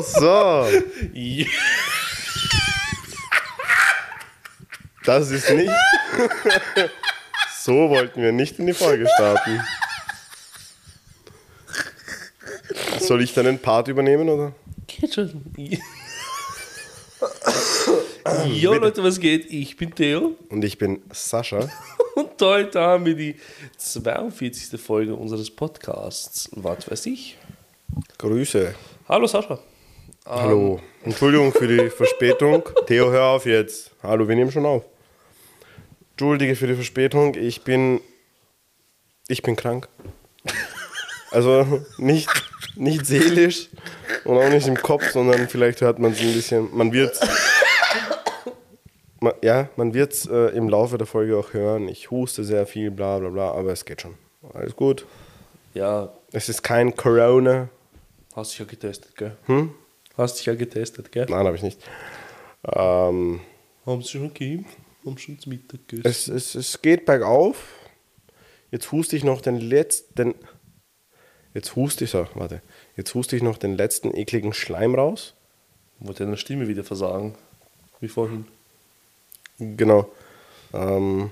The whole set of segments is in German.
So, Ja. das ist nicht. so wollten wir nicht in die Folge starten. Soll ich dann den Part übernehmen oder? Geht schon. Jo Leute, was geht? Ich bin Theo Und ich bin Sascha. und heute haben wir die 42. Folge unseres Podcasts. Was weiß ich? Grüße. Hallo Sascha. Hallo. Entschuldigung für die Verspätung. Theo, hör auf jetzt. Hallo, wir nehmen schon auf. Entschuldige für die Verspätung. Ich bin. Ich bin krank. Also nicht, nicht seelisch und auch nicht im Kopf, sondern vielleicht hört man es ein bisschen. Man wird man, Ja, man wird es äh, im Laufe der Folge auch hören. Ich huste sehr viel, bla bla bla, aber es geht schon. Alles gut. Ja, Es ist kein Corona. Hast dich ja getestet, gell? Hm? Hast dich ja getestet, gell? Nein, habe ich nicht. Ähm, Haben sie schon geimpft? Haben schon zum Mittag gegessen? Es, es, es geht bergauf. Jetzt huste ich noch den letzten. Jetzt huste ich so, warte. Jetzt huste ich noch den letzten ekligen Schleim raus. Wollte deine Stimme wieder versagen. Wie vorhin. Genau. Ähm,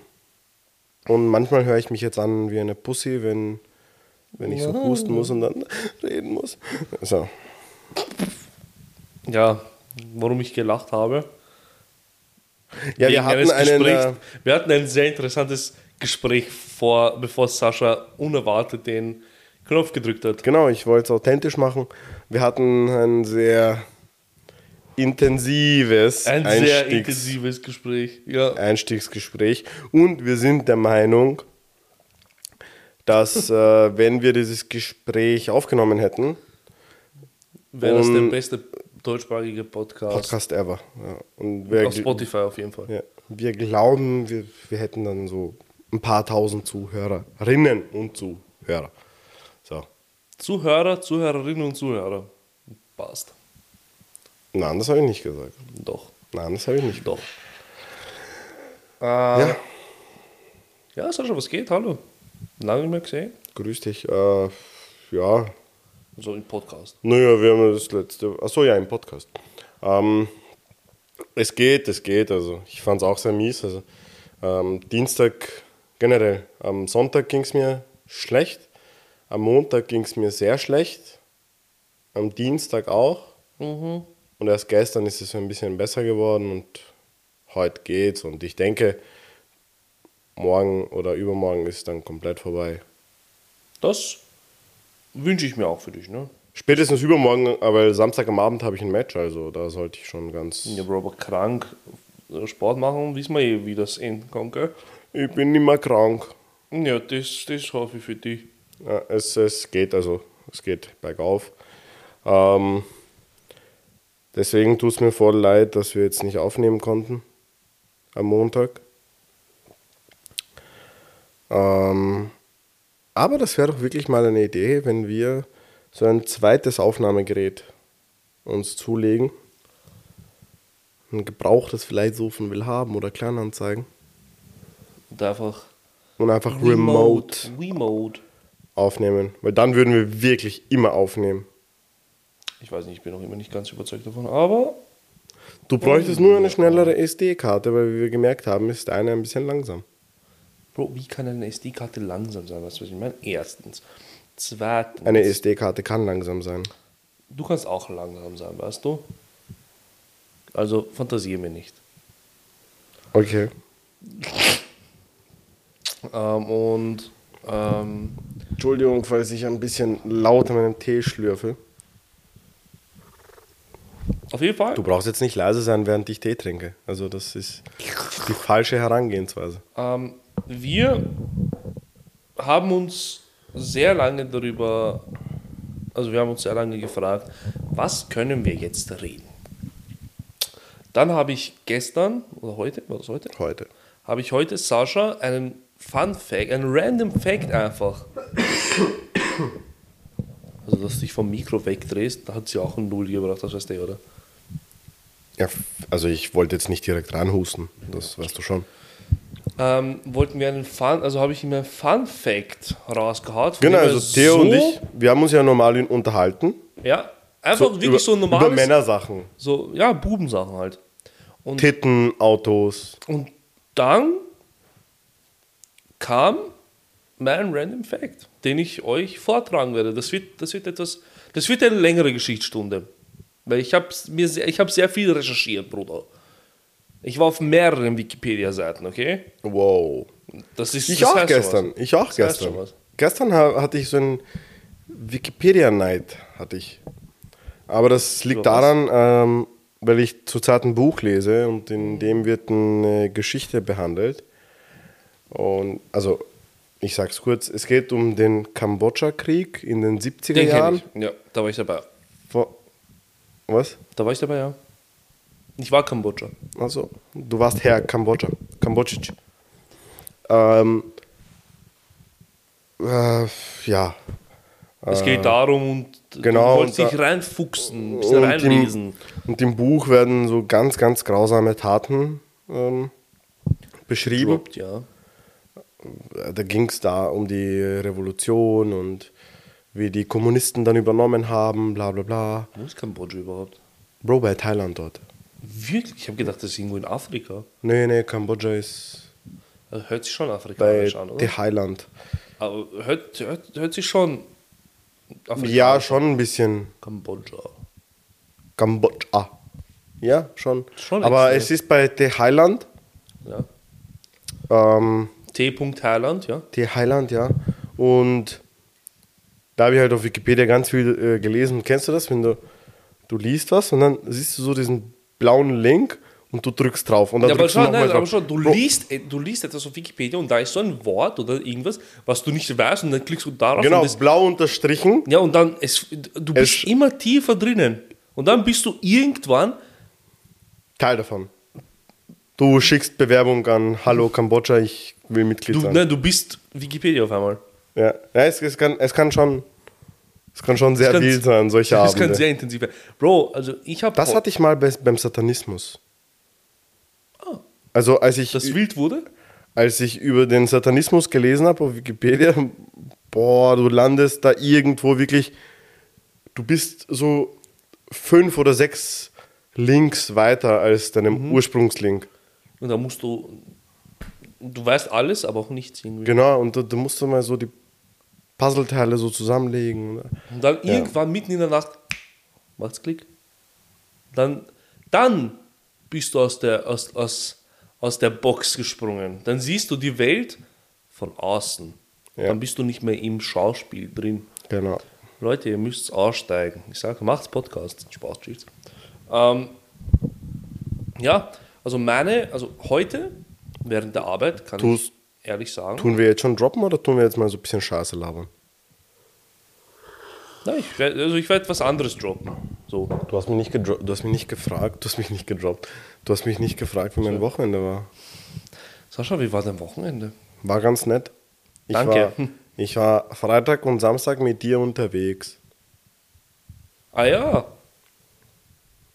und manchmal höre ich mich jetzt an wie eine Pussy, wenn, wenn ich so husten muss und dann reden muss. So. Ja, warum ich gelacht habe. Ja, wir hatten einen. Äh, wir hatten ein sehr interessantes Gespräch vor, bevor Sascha unerwartet den Knopf gedrückt hat. genau, ich wollte es authentisch machen. Wir hatten ein sehr intensives Ein sehr Einstiegs- intensives Gespräch. Ja. Einstiegsgespräch. Und wir sind der Meinung, dass äh, wenn wir dieses Gespräch aufgenommen hätten, Wäre das der beste deutschsprachige Podcast, Podcast ever. Ja. Und wir, auf Spotify auf jeden Fall. ja, wir glauben, wir, wir hätten dann so ein paar tausend Zuhörerinnen und Zuhörer. So. Zuhörer, Zuhörerinnen und Zuhörer. Passt. Nein, das habe ich nicht gesagt. Doch. Nein, das habe ich nicht gesagt. Doch. Ja, Ja, Sascha, was geht? Hallo. Lange nicht mehr gesehen. grüß dich. Äh, ja, So im Podcast. Naja, wir haben das letzte. Achso, ja, im Podcast. Ähm, es geht, es geht. Also, ich fand es auch sehr mies. Also, ähm, Dienstag generell. Am Sonntag ging es mir schlecht. Am Montag ging es mir sehr schlecht. Am Dienstag auch. Und erst gestern ist es so ein bisschen besser geworden und heute geht's. Und ich denke, morgen oder übermorgen ist dann komplett vorbei. Das wünsche ich mir auch für dich, ne? Spätestens übermorgen, aber Samstag am Abend habe ich ein Match, also da sollte ich schon ganz. Ja, Bro, aber krank äh, Sport machen, wissen wir eh, wie das enden kann, gell? Ich bin nicht mehr krank. Ja, das, das hoffe ich für dich. Ja, es, es geht also, es geht bergauf. Ähm, deswegen tut es mir voll leid, dass wir jetzt nicht aufnehmen konnten am Montag. Ähm, aber das wäre doch wirklich mal eine Idee, wenn wir so ein zweites Aufnahmegerät uns zulegen. Ein gebrauchtes vielleicht so von will haben oder Kleinanzeigen. Und einfach Und einfach remote Remote. aufnehmen. Weil dann würden wir wirklich immer aufnehmen. Ich weiß nicht, ich bin noch immer nicht ganz überzeugt davon, aber Du bräuchtest nur eine schnellere SD-Karte, weil wie wir gemerkt haben, ist eine ein bisschen langsam. Bro, wie kann eine SD-Karte langsam sein? Weißt du, was ich meine? Erstens. Zweitens. Eine SD-Karte kann langsam sein. Du kannst auch langsam sein, weißt du? Also fantasiere mir nicht. Okay. Ähm, und ähm, Entschuldigung, falls ich ein bisschen laut an meinem Tee schlürfe. auf jeden Fall. Du brauchst jetzt nicht leise sein, während ich Tee trinke. Also das ist die falsche Herangehensweise. Ähm, wir haben uns sehr lange darüber, also wir haben uns sehr lange gefragt, was können wir jetzt reden? Dann habe ich gestern, oder heute, war das heute? Heute. Habe ich heute Sascha einen Fun Fact, einen random Fact einfach. Also, dass du dich vom Mikro wegdrehst, da hat sie auch ein Null gebracht, das weißt du, oder? Ja, also ich wollte jetzt nicht direkt ranhusten. Das weißt du schon. Ähm, wollten wir einen Fun, also habe ich ihm einen Fun Fact rausgehauen. von Genau, also Theo und so- ich, wir haben uns ja normal unterhalten. Ja, Einfach So wirklich über, so ein Über normales. Männersachen. So, ja, Bubensachen halt. Titten, Autos. Und dann kam mein Random Fact, den ich euch vortragen werde. Das wird, das wird etwas, das wird eine längere Geschichtsstunde. Weil ich habe sehr, ich habe sehr viel recherchiert, Bruder. Ich war auf mehreren Wikipedia-Seiten, okay? Wow. Das ist Ich das auch gestern. was. Ich auch Das gestern. Gestern ha hatte ich so ein Wikipedia-Night, hatte ich. Aber das liegt daran, ähm, weil ich zurzeit ein Buch lese und in dem wird eine Geschichte behandelt. Und also, ich sag's kurz, es geht um den Kambodscha-Krieg in den 70er Den Jahren. Ja, da war ich dabei. Vor- Was? Da war ich dabei, ja. Ich war Kambodscha. Also, du warst Herr Kambodscha. Kambodschic. Ähm, äh, ja. Es geht darum und genau, du wolltest dich reinfuchsen, ein bisschen Und reinlesen. im, und im Buch werden so ganz, ganz grausame Taten ähm, beschrieben. Droppt, ja. Da ging es da um die Revolution und wie die Kommunisten dann übernommen haben, bla bla bla. Wo ist Kambodscha überhaupt? Bro, bei Thailand dort. Wirklich? Ich habe gedacht, das ist irgendwo in Afrika. Nee, nee, Kambodscha ist Also hört sich schon afrikanisch an, oder? The Highland. Aber hört, hört, hört sich schon afrikanisch Ja, schon ein bisschen Kambodscha. Kambodscha. Ja, schon. Schon Aber extrem. es ist bei The Highland. Ja. Ähm, T. Thailand, ja. The Highland, ja. Und da habe ich halt auf Wikipedia ganz viel äh, gelesen. Kennst du das, wenn du, du liest was und dann siehst du so diesen blauen Link und du drückst drauf. Und dann Ja, aber nochmal nein, drauf. aber schau, du liest, äh, du liest etwas auf Wikipedia und da ist so ein Wort oder irgendwas, was du nicht weißt und dann klickst du darauf Genau, das, blau unterstrichen. ja und dann es, du bist Es- immer tiefer drinnen und dann bist du irgendwann Teil davon. Du schickst Bewerbung an Hallo Kambodscha, ich will Mitglied du, sein. nein, du bist Wikipedia auf einmal. Ja, ja es, es, kann, es kann schon es kann schon sehr kann- wild sein, solche Das kann Abende. sehr intensiv werden. Bro, also ich habe Das hatte ich mal bei, beim Satanismus. Also als ich, Ah. das wild wurde. als ich über den Satanismus gelesen habe auf Wikipedia, boah, du landest da irgendwo wirklich, du bist so fünf oder sechs Links weiter als deinem Mhm. Ursprungslink. Und da musst du, du weißt alles, aber auch nichts irgendwie. Genau, und da, da musst du mal so die Puzzleteile so zusammenlegen. Und dann irgendwann mitten in der Nacht macht's Klick. Dann, dann bist du aus der, aus, aus, aus der Box gesprungen. Dann siehst du die Welt von außen. Ja. Dann bist du nicht mehr im Schauspiel drin. Genau. Leute, ihr müsst aussteigen. Ich sage, macht's Podcast. Spaß, tschüss. Ähm, ja, also meine, also heute während der Arbeit kann Tu's- ich ehrlich sagen, Tun wir jetzt schon droppen oder tun wir jetzt mal so ein bisschen Scheiße labern? na, ich werd, also ich werde was anderes droppen. So. Du hast mich nicht du hast mich nicht gefragt, du hast mich nicht gedroppt. Du hast mich nicht gefragt, wie mein Wochenende war. Sascha, wie war dein Wochenende? War ganz nett. Ich Danke. War, ich war Freitag und Samstag mit dir unterwegs. Ah ja.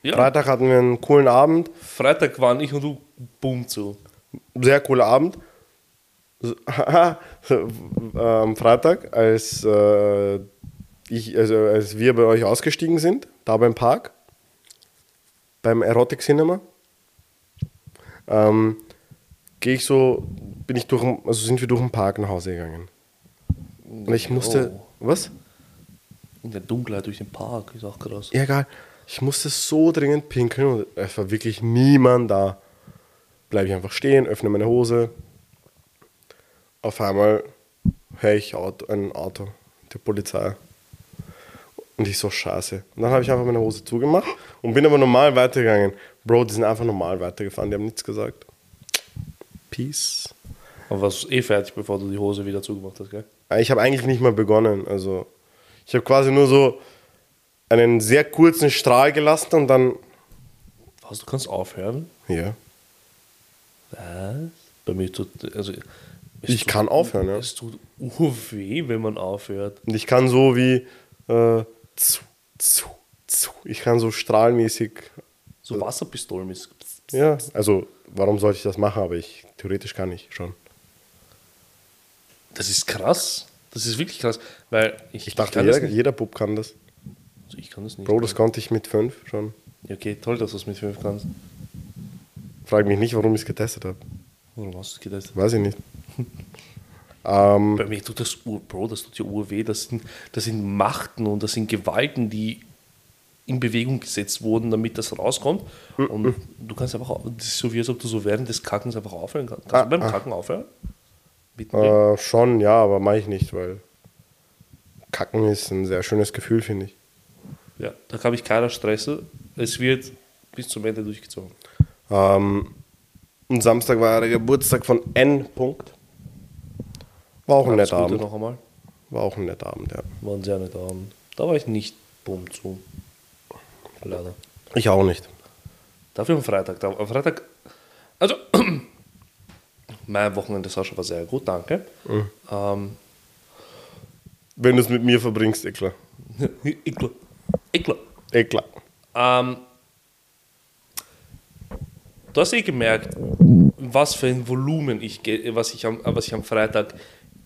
Ja, Freitag hatten wir einen coolen Abend, Freitag waren ich und du boom zu. sehr cooler Abend. Am Freitag, als, äh, ich, also als wir bei euch ausgestiegen sind, da beim Park, beim Erotic Cinema, ähm, gehe ich so, bin ich durch, also sind wir durch den Park nach Hause gegangen. Und ich musste, Oh. was? In der Dunkelheit durch den Park, ist auch krass. Ja, egal. Ich musste so dringend pinkeln und es war wirklich niemand da. Bleibe ich einfach stehen, öffne meine Hose. Auf einmal höre ich Auto, ein Auto der Polizei. Und ich so, scheiße. Und dann habe ich einfach meine Hose zugemacht und bin aber normal weitergegangen. Bro, die sind einfach normal weitergefahren, die haben nichts gesagt. Peace. Aber warst eh fertig, bevor du die Hose wieder zugemacht hast, gell? Ich habe eigentlich nicht mal begonnen. Also, ich habe quasi nur so einen sehr kurzen Strahl gelassen und dann, Was, du kannst aufhören? ja. Was? Bei mir tut, also... Ich kann aufhören, ja. Es tut weh, wenn man aufhört. Und ich kann so wie äh, zu, zu, zu. Ich kann so strahlmäßig. So Wasserpistolen ist... Ja, also warum sollte ich das machen? Aber ich theoretisch kann ich schon. Das ist krass. Das ist wirklich krass, weil ich, Ich dachte, das jeder, jeder Bub kann das. Also ich kann das nicht. Bro, das konnte ich mit fünf schon. Ja, okay, toll, dass du es mit 5 kannst. Frag mich nicht, warum ich es getestet habe. Warum hast du es getestet? Weiß ich nicht. ähm, Bei mir tut das, Ur- Bro, das tut ja urweh. Das sind, das sind Machten und das sind Gewalten, die in Bewegung gesetzt wurden, damit das rauskommt. Und du kannst einfach, das ist so wie als ob du so während des Kackens einfach aufhören kannst. Kannst du beim Kacken aufhören? Äh, schon, ja, aber mache ich nicht, weil Kacken ist ein sehr schönes Gefühl, finde ich. Ja, da habe ich keiner Stresse. Es wird bis zum Ende durchgezogen. Ähm, und Samstag war der Geburtstag von N. Punkt. War auch ein netter Abend. noch einmal. War auch ein netter Abend, ja. War ein sehr netter Abend. Da war ich nicht bumm zu. Leider. Ich auch nicht. Dafür am Freitag. Da, am Freitag. Also, mein Wochenende Sascha war sehr gut, danke. Ähm, Wenn du es mit mir verbringst, klar. Eklar. Eklar. Eh klar. Ähm, du hast eh gemerkt, was für ein Volumen ich, was ich, am, was ich am Freitag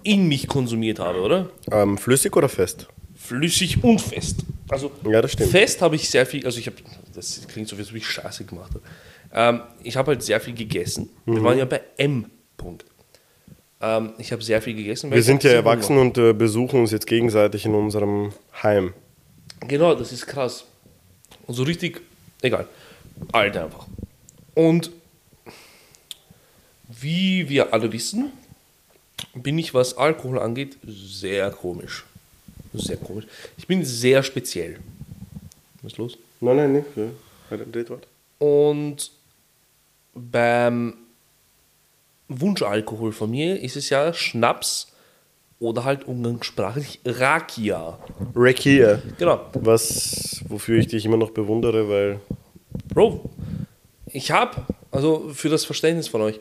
in mich konsumiert habe, oder? Ähm, flüssig oder fest? Flüssig und fest. Also Ja, das stimmt. fest habe ich sehr viel, also ich habe, das klingt so, wie als ob ich Scheiße gemacht habe. Ähm, ich habe halt sehr viel gegessen. Mhm. Wir waren ja bei M. Punkt. Ähm, ich habe sehr viel gegessen. Wir sind ja erwachsen und äh, besuchen uns jetzt gegenseitig in unserem Heim. Genau, das ist krass. Und so richtig, egal. Alt einfach. Und wie wir alle wissen, bin ich, was Alkohol angeht, sehr komisch. Sehr komisch. Ich bin sehr speziell. Was ist los? Nein, nein, nicht. Halt ein Drehtwort. Und beim Wunschalkohol von mir ist es ja Schnaps oder halt umgangssprachlich Rakia. Rakia. Genau. Was, wofür ich dich immer noch bewundere, weil Bro, ich habe, also für das Verständnis von euch,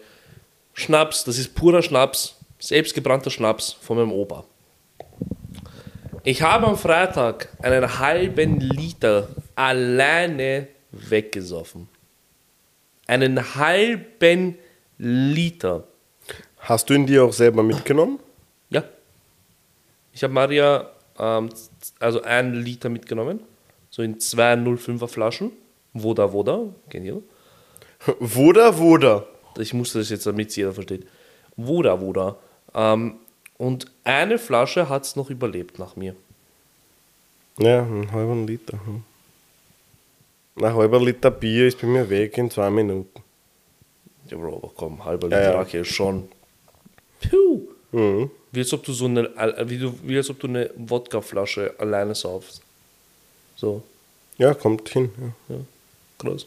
Schnaps, das ist purer Schnaps, selbstgebrannter Schnaps von meinem Opa. Ich habe am Freitag einen halben Liter alleine weggesoffen. Einen halben Liter. hast du ihn dir auch selber mitgenommen? Ja. Ich habe Maria ähm, also einen Liter mitgenommen, so in zwei 05er Flaschen. Woda Woda, ihr? Woda, Woda. Ich musste das jetzt, damit es jeder versteht. Woda Woda. Ähm, und eine Flasche hat es noch überlebt nach mir. Ja, ein halber Liter. hm. Ein halber Liter Bier ist bei mir weg in zwei Minuten. Ja, Bro, aber komm, halber Ja, Liter ja. Raki ist schon. Puh. Mhm. Wie als ob du so eine, äh, wie, du, wie als ob du eine Wodkaflasche alleine saufst. So, Ja, kommt hin. Ja. ja, krass.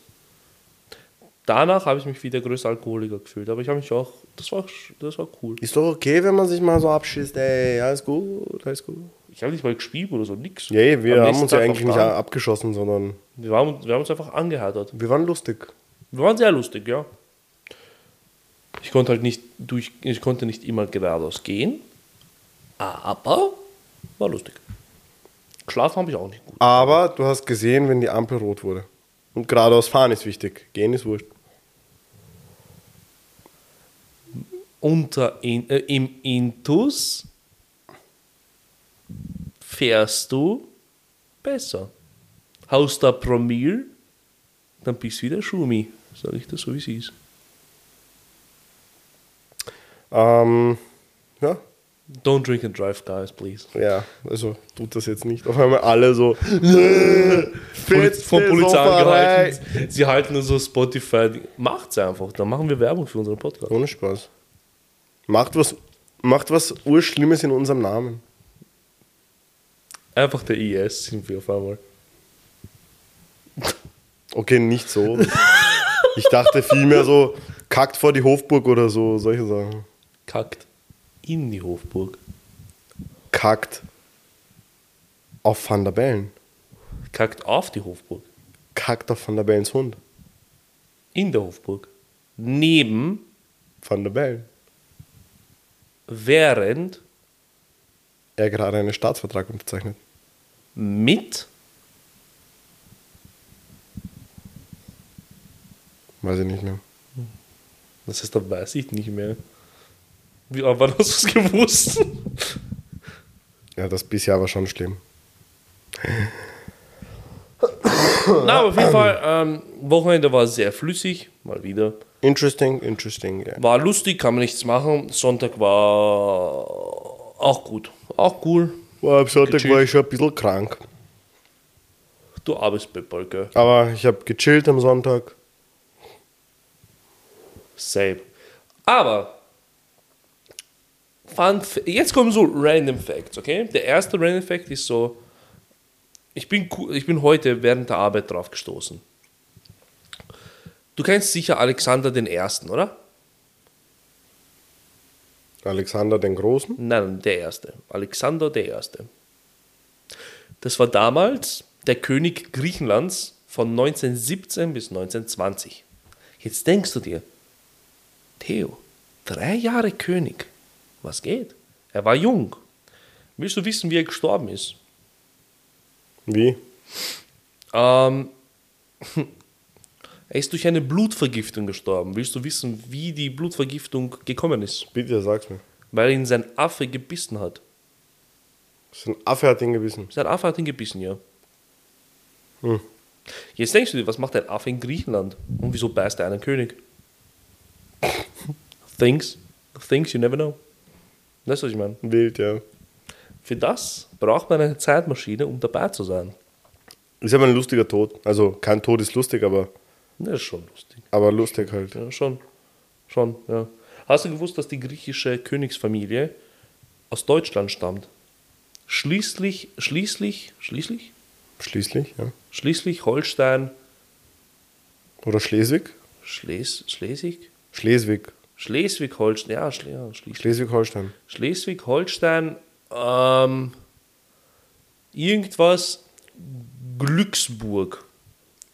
Danach habe ich mich wie der größte Alkoholiker gefühlt, aber ich habe mich auch, das war, das war cool. Ist doch okay, wenn man sich mal so abschießt, ey, alles gut, alles gut. Ich habe nicht mal gespielt oder so, nix. Ja, ey, wir haben uns ja eigentlich nicht abgeschossen, sondern Wir haben, wir haben uns einfach angehärtet. wir waren lustig. Wir waren sehr lustig, ja. Ich konnte halt nicht durch, ich konnte nicht immer geradeaus gehen, aber war lustig. Geschlafen habe ich auch nicht gut. Aber du hast gesehen, wenn die Ampel rot wurde. Und geradeaus fahren ist wichtig. Gehen ist wurscht. Unter in, äh, Im Intus fährst du besser. Haust da Promille, dann bist du wieder Schumi. Sag ich das so, wie es ist. Ähm, ja, Don't drink and drive, guys, please. ja, also tut das jetzt nicht. Auf einmal alle so. Poliz von Polizei angehalten. Sie halten nur so Spotify. Macht's einfach. Dann machen wir Werbung für unseren Podcast. Ohne Spaß. Macht was, macht was Urschlimmes in unserem Namen. Einfach der IS sind wir auf einmal. Okay, nicht so. Ich dachte vielmehr so, kackt vor die Hofburg oder so, solche Sachen. Kackt in die Hofburg. Kackt auf Van der Bellen. Kackt auf die Hofburg. Kackt auf Van der Bellens Hund. In der Hofburg. Neben, Van der Bellen. während, Er gerade einen Staatsvertrag unterzeichnet. mit, Weiß ich nicht mehr. das heißt, da weiß ich nicht mehr. Wie, aber wann hast du es gewusst? Ja, das bisher war schon schlimm. Na, aber auf jeden Fall, ähm, Wochenende war sehr flüssig, mal wieder. Interesting, interesting, ja. War lustig, kann man nichts machen. Sonntag war auch gut. Auch cool. Boah, am Sonntag Gechillt. war ich schon ein bisschen krank. Du arbeitest bei gell? Aber ich habe gechillt am Sonntag. Same. Aber, Fun, jetzt kommen so Random Facts, okay? Der erste Random Fact ist so, ich bin, ich bin heute während der Arbeit drauf gestoßen. Du kennst sicher Alexander den Ersten, oder? Alexander den Großen. Nein, der Erste. Alexander der Erste. Das war damals der König Griechenlands von 1917 bis 1920. Jetzt denkst du dir, Theo, drei Jahre König, was geht? Er war jung. Willst du wissen, wie er gestorben ist? Wie? Ähm, er ist durch eine Blutvergiftung gestorben. Willst du wissen, wie die Blutvergiftung gekommen ist? Bitte sag's mir. Weil ihn sein Affe gebissen hat. So ein Affe hat ihn gebissen. Sein Affe hat ihn gebissen, ja. Hm. Jetzt denkst du dir, was macht ein Affe in Griechenland? Und wieso beißt er einen König? Things. Things you never know. Weißt du, was ich meine? Wild, ja. Für das braucht man eine Zeitmaschine, um dabei zu sein. Ist aber ein lustiger Tod. Also kein Tod ist lustig, aber, Das ist schon lustig. aber lustig halt. Ja, schon. Schon, ja. Hast du gewusst, dass die griechische Königsfamilie aus Deutschland stammt? Schließlich, schließlich, schließlich, Schließlich, ja. schließlich Holstein, Oder Schleswig? Schles, Schleswig? Schleswig. Schleswig-Holstein, ja, Schle ja Schleswig. Schleswig-Holstein. Schleswig-Holstein, ähm, irgendwas Glücksburg.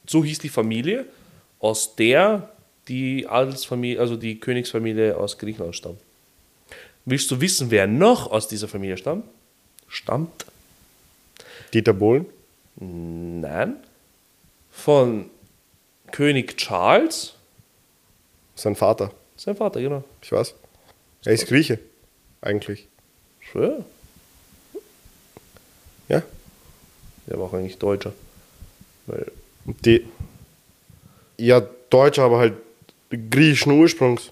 So hieß die Familie, aus der die Adelsfamilie, also die Königsfamilie aus Griechenland stammt. Willst du wissen, wer noch aus dieser Familie stammt? Stammt? Dieter Bohlen? Nein. Von König Charles, Sein Vater. Sein Vater, genau. Ich weiß. Er ist Grieche. Eigentlich. Schwör. Ja. Der war auch eigentlich Deutscher. Weil die. Ja, Deutscher, aber halt griechischen Ursprungs.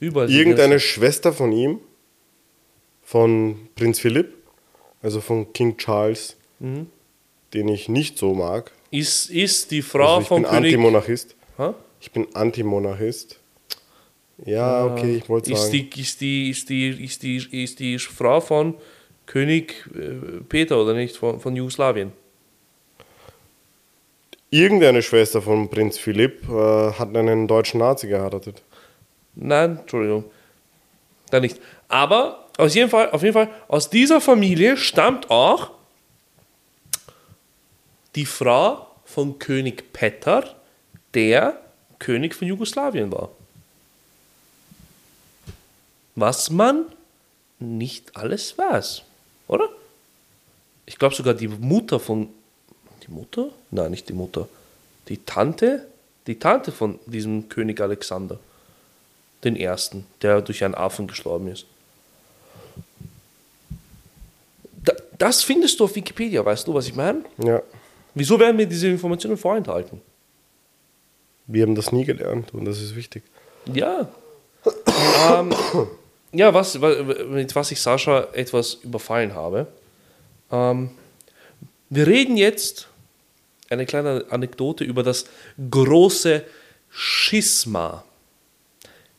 überall. Irgendeine Schwester von ihm, von Prinz Philipp, also von King Charles, den ich nicht so mag. Ist, ist die Frau Also ich von bin König. Antimonarchist. Ha? Ich bin Antimonarchist. Ja, okay, ich wollte Ist sagen. die, ist, die, ist, die, ist, die, ist die Frau von König äh, Peter oder nicht? Von, von Jugoslawien. Irgendeine Schwester von Prinz Philipp äh, hat einen deutschen Nazi geheiratet. Nein, Entschuldigung. Da nicht. Aber aus jeden Fall, auf jeden Fall, aus dieser Familie stammt auch die Frau von König Petar, der König von Jugoslawien war. Was man nicht alles weiß, oder? Ich glaube sogar die Mutter von. Die Mutter? Nein, nicht die Mutter. Die Tante? Die Tante von diesem König Alexander den ersten, der durch einen Affen gestorben ist. Da, das findest du auf Wikipedia, weißt du, was ich meine? Ja, Wieso werden mir diese Informationen vorenthalten? Wir haben das nie gelernt und das ist wichtig. Ja. ähm, ja, was, wa- mit was ich Sascha etwas überfallen habe. Ähm, wir reden jetzt eine kleine Anekdote über das große Schisma.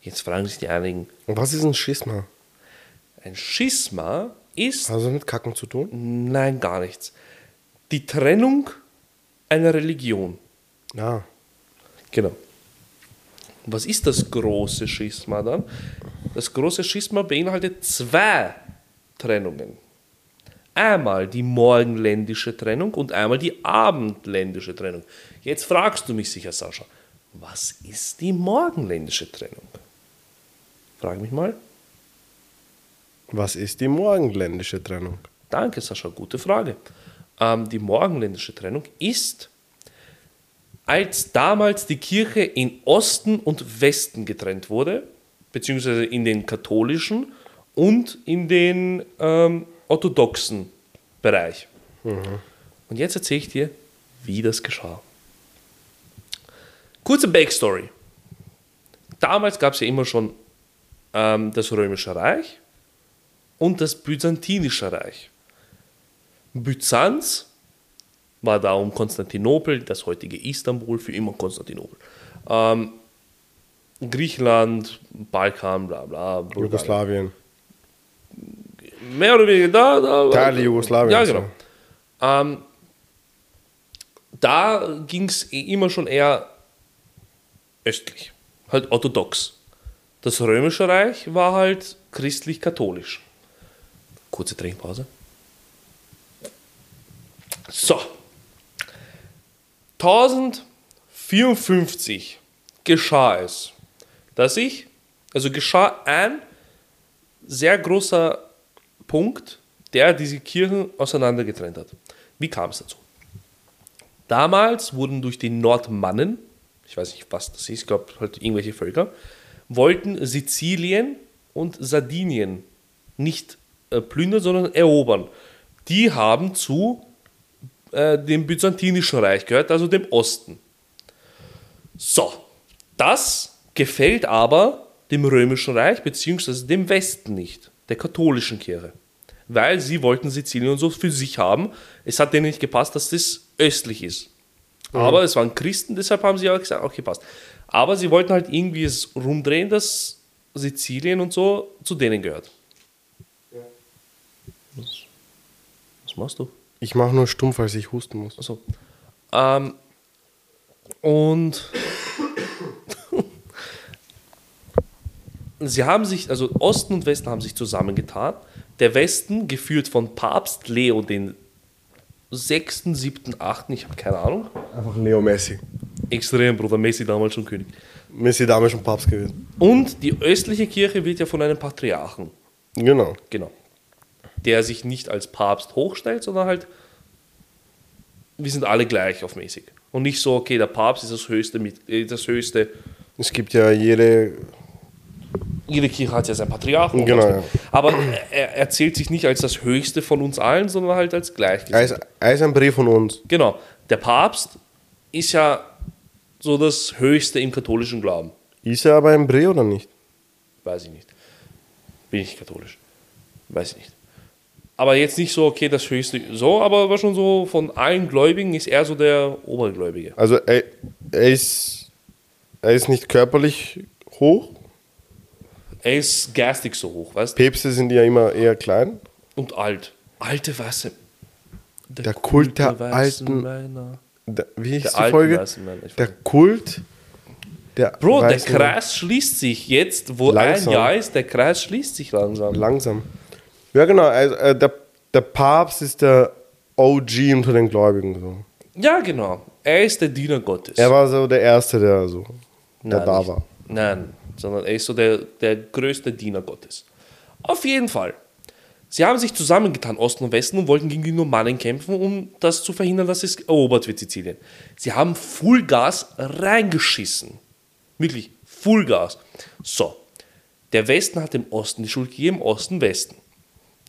Jetzt fragen sich die einigen, was ist ein Schisma? ein Schisma ist das mit Kacken zu tun? Nein, gar nichts. Die Trennung einer Religion. Ja. Genau. Was ist das große Schisma dann? Das große Schisma beinhaltet zwei Trennungen. Einmal die morgenländische Trennung und einmal die abendländische Trennung. Jetzt fragst du mich sicher, Sascha, was ist die morgenländische Trennung? Frag mich mal. Was ist die morgenländische Trennung? Danke, Sascha, gute Frage. Ähm, die morgenländische Trennung ist, als damals die Kirche in Osten und Westen getrennt wurde, beziehungsweise in den katholischen und in den ähm, orthodoxen Bereich. Und jetzt erzähle ich dir, wie das geschah. Kurze Backstory. Damals gab es ja immer schon ähm, das Römische Reich und das Byzantinische Reich. Byzanz war da um Konstantinopel, das heutige Istanbul, für immer Konstantinopel. Ähm, Griechenland, Balkan, bla bla. Bulgarien. Jugoslawien. Mehr oder weniger da. da Teile Jugoslawiens. Ja, genau. Ähm, da ging es immer schon eher östlich, halt orthodox. Das Römische Reich war halt christlich-katholisch. Kurze Trinkpause. So. 1054 geschah es, dass ich, also geschah ein sehr großer Punkt, der diese Kirchen auseinandergetrennt hat. Wie kam es dazu? Damals wurden durch die Nordmannen, ich weiß nicht, was das ist, ich glaube halt irgendwelche Völker, wollten Sizilien und Sardinien nicht äh, plündern, sondern erobern. Die haben zu äh, dem Byzantinischen Reich gehört, also dem Osten. So, das gefällt aber dem Römischen Reich bzw. dem Westen nicht, der katholischen Kirche. Weil sie wollten Sizilien und so für sich haben. Es hat denen nicht gepasst, dass das östlich ist. Aber es waren Christen, deshalb haben sie auch gesagt, okay, passt. Aber sie wollten halt irgendwie es rumdrehen, dass Sizilien und so zu denen gehört. Was, was machst du? Ich mache nur stumm, falls ich husten muss. Achso. Ähm, und sie haben sich, also Osten und Westen haben sich zusammengetan. Der Westen, geführt von Papst Leo den 6., 7., 8., ich habe keine Ahnung. Einfach Leo Messi. Extrem, Bruder Messi damals schon König. Messi damals schon Papst gewesen. Und die östliche Kirche wird ja von einem Patriarchen, Genau. genau, der sich nicht als Papst hochstellt, sondern halt, wir sind alle gleich auf mäßig. Und nicht so, okay, der Papst ist das höchste, mit, äh, das höchste Es gibt ja jede. jede Kirche hat ja seinen Patriarchen. Genau, ja. Aber er, er zählt sich nicht als das Höchste von uns allen, sondern halt als ist, er ist ein Brief von uns. Genau. Der Papst ist ja so das Höchste im katholischen Glauben. Ist er aber ein Brief oder nicht? Weiß ich nicht. Bin ich katholisch? Weiß ich nicht. Aber jetzt nicht so, okay, das Höchste, so, aber war schon so, von allen Gläubigen ist er so der Obergläubige. Also er, er ist. Er ist nicht körperlich hoch. Er ist geistig so hoch, weißt du? Päpste sind ja immer eher klein. Und alt. Alte Weiße. Der Kult der weißen alten- Männer. Der, wie hieß Der die Folge? Der Kult der Bro, der Kreis schließt sich jetzt, wo Langsam. ein Jahr ist, der Kreis schließt sich langsam. Langsam. Ja, genau. Also, äh, der, der Papst ist der OG unter den Gläubigen. So. Ja, genau. Er ist der Diener Gottes. Er war so der Erste, der, so, der Nein, da nicht. war. Nein, sondern er ist so der, der größte Diener Gottes. Auf jeden Fall. Sie haben sich zusammengetan, Osten und Westen, und wollten gegen die Normannen kämpfen, um das zu verhindern, dass es erobert wird, Sizilien. Sie haben Fullgas reingeschissen. Wirklich, Fullgas. So. Der Westen hat dem Osten die Schuld gegeben, Osten, Westen.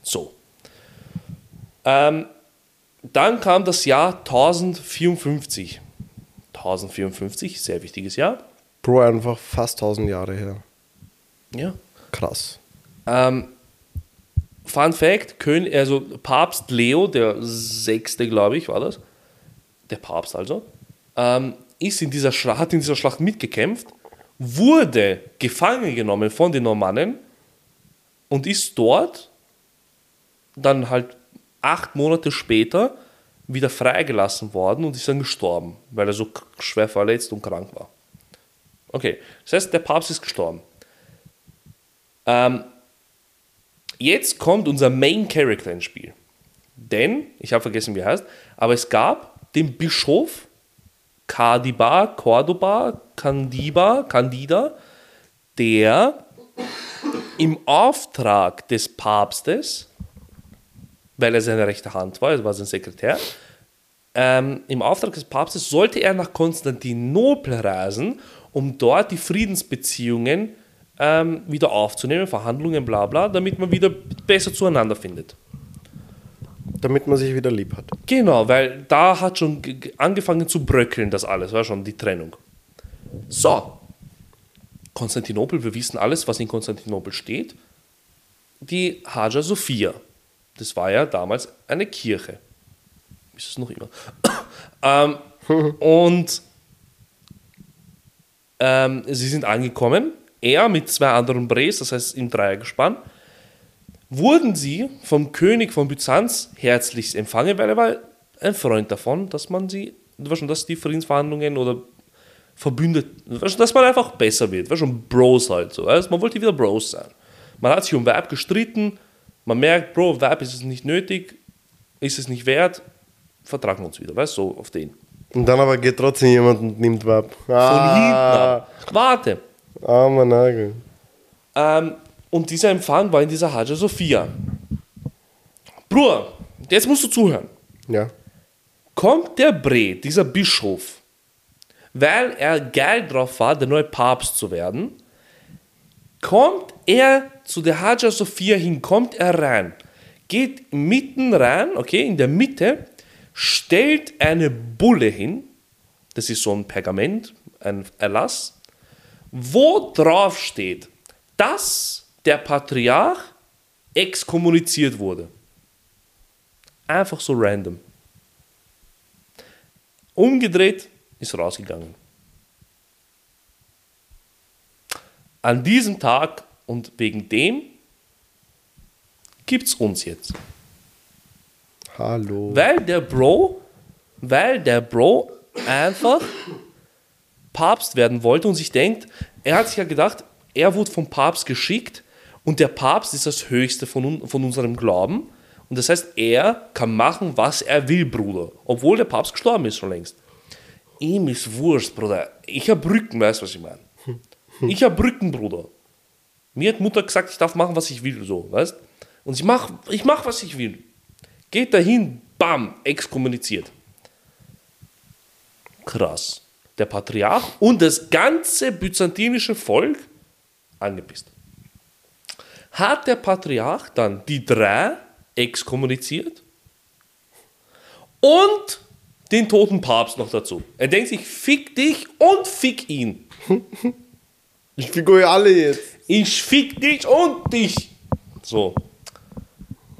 So. Ähm, dann kam das Jahr 1054. 1054, sehr wichtiges Jahr. Bro, einfach fast 1000 Jahre her. Ja. Krass. Ähm, Fun Fact: König, also Papst Leo, der Sechste, glaube ich, war das. Der Papst also. Ähm, ist in dieser Schlacht, hat in dieser Schlacht mitgekämpft, wurde gefangen genommen von den Normannen und ist dort dann halt acht Monate später wieder freigelassen worden und ist dann gestorben, weil er so schwer verletzt und krank war. Okay, das heißt, der Papst ist gestorben. Ähm, jetzt kommt unser Main Character ins Spiel. Denn, ich habe vergessen, wie er heißt, aber es gab den Bischof Cadiba, Cordoba, Candiba, Candida, der im Auftrag des Papstes, weil er seine rechte Hand war, er war sein Sekretär, ähm, im Auftrag des Papstes sollte er nach Konstantinopel reisen, um dort die Friedensbeziehungen ähm, wieder aufzunehmen, Verhandlungen, bla bla, damit man wieder besser zueinander findet. damit man sich wieder lieb hat. Genau, weil da hat schon ge- ge- angefangen zu bröckeln, das alles, war schon die Trennung. So, Konstantinopel, wir wissen alles, was in Konstantinopel steht. Die Hagia Sophia, das war ja damals eine Kirche. Ist es noch immer. ähm, und ähm, sie sind angekommen, er mit zwei anderen Bres, das heißt im Dreiergespann, wurden sie vom König von Byzanz herzlichst empfangen, weil er war ein Freund davon, dass man sie, schon, dass die Friedensverhandlungen oder verbündet, dass man einfach besser wird, war schon Bros halt so, weißt? man wollte wieder Bros sein. Man hat sich um Verb gestritten, man merkt, Bro, Verb ist es nicht nötig, ist es nicht wert, vertragen wir uns wieder, weißt du, so auf den. Und dann aber geht trotzdem jemand und nimmt. Von Ah, hinten ab. Warte. Armer Nagel. Ähm, und dieser Empfang war in dieser Hagia Sophia. Bruder, jetzt musst du zuhören. Ja. kommt der Bre, dieser Bischof, weil er geil drauf war, der neue Papst zu werden, kommt er zu der Hagia Sophia hin, kommt er rein, geht mitten rein, okay, in der Mitte, stellt eine Bulle hin, das ist so ein Pergament, ein Erlass, wo drauf steht, dass der Patriarch exkommuniziert wurde. Einfach so random. Umgedreht, ist rausgegangen. An diesem Tag und wegen dem gibt's uns jetzt. Hallo. Weil der Bro, weil der Bro einfach Papst werden wollte und sich denkt, er hat sich ja gedacht, er wurde vom Papst geschickt und der Papst ist das Höchste von, von unserem Glauben. Und das heißt, er kann machen, was er will, Bruder. Obwohl der Papst gestorben ist schon längst. Ihm ist Wurst, Bruder. Ich hab Rücken, weißt du, was ich meine? Ich hab Rücken, Bruder. Mir hat Mutter gesagt, ich darf machen, was ich will, so, weißt Und ich mach, ich mach, was ich will. Geht dahin, bam, exkommuniziert. Krass. Der Patriarch und das ganze byzantinische Volk angepisst. Hat der Patriarch dann die drei exkommuniziert und den toten Papst noch dazu. Er denkt sich, fick dich und fick ihn. Ich figur alle jetzt. Ich fick dich und dich. So.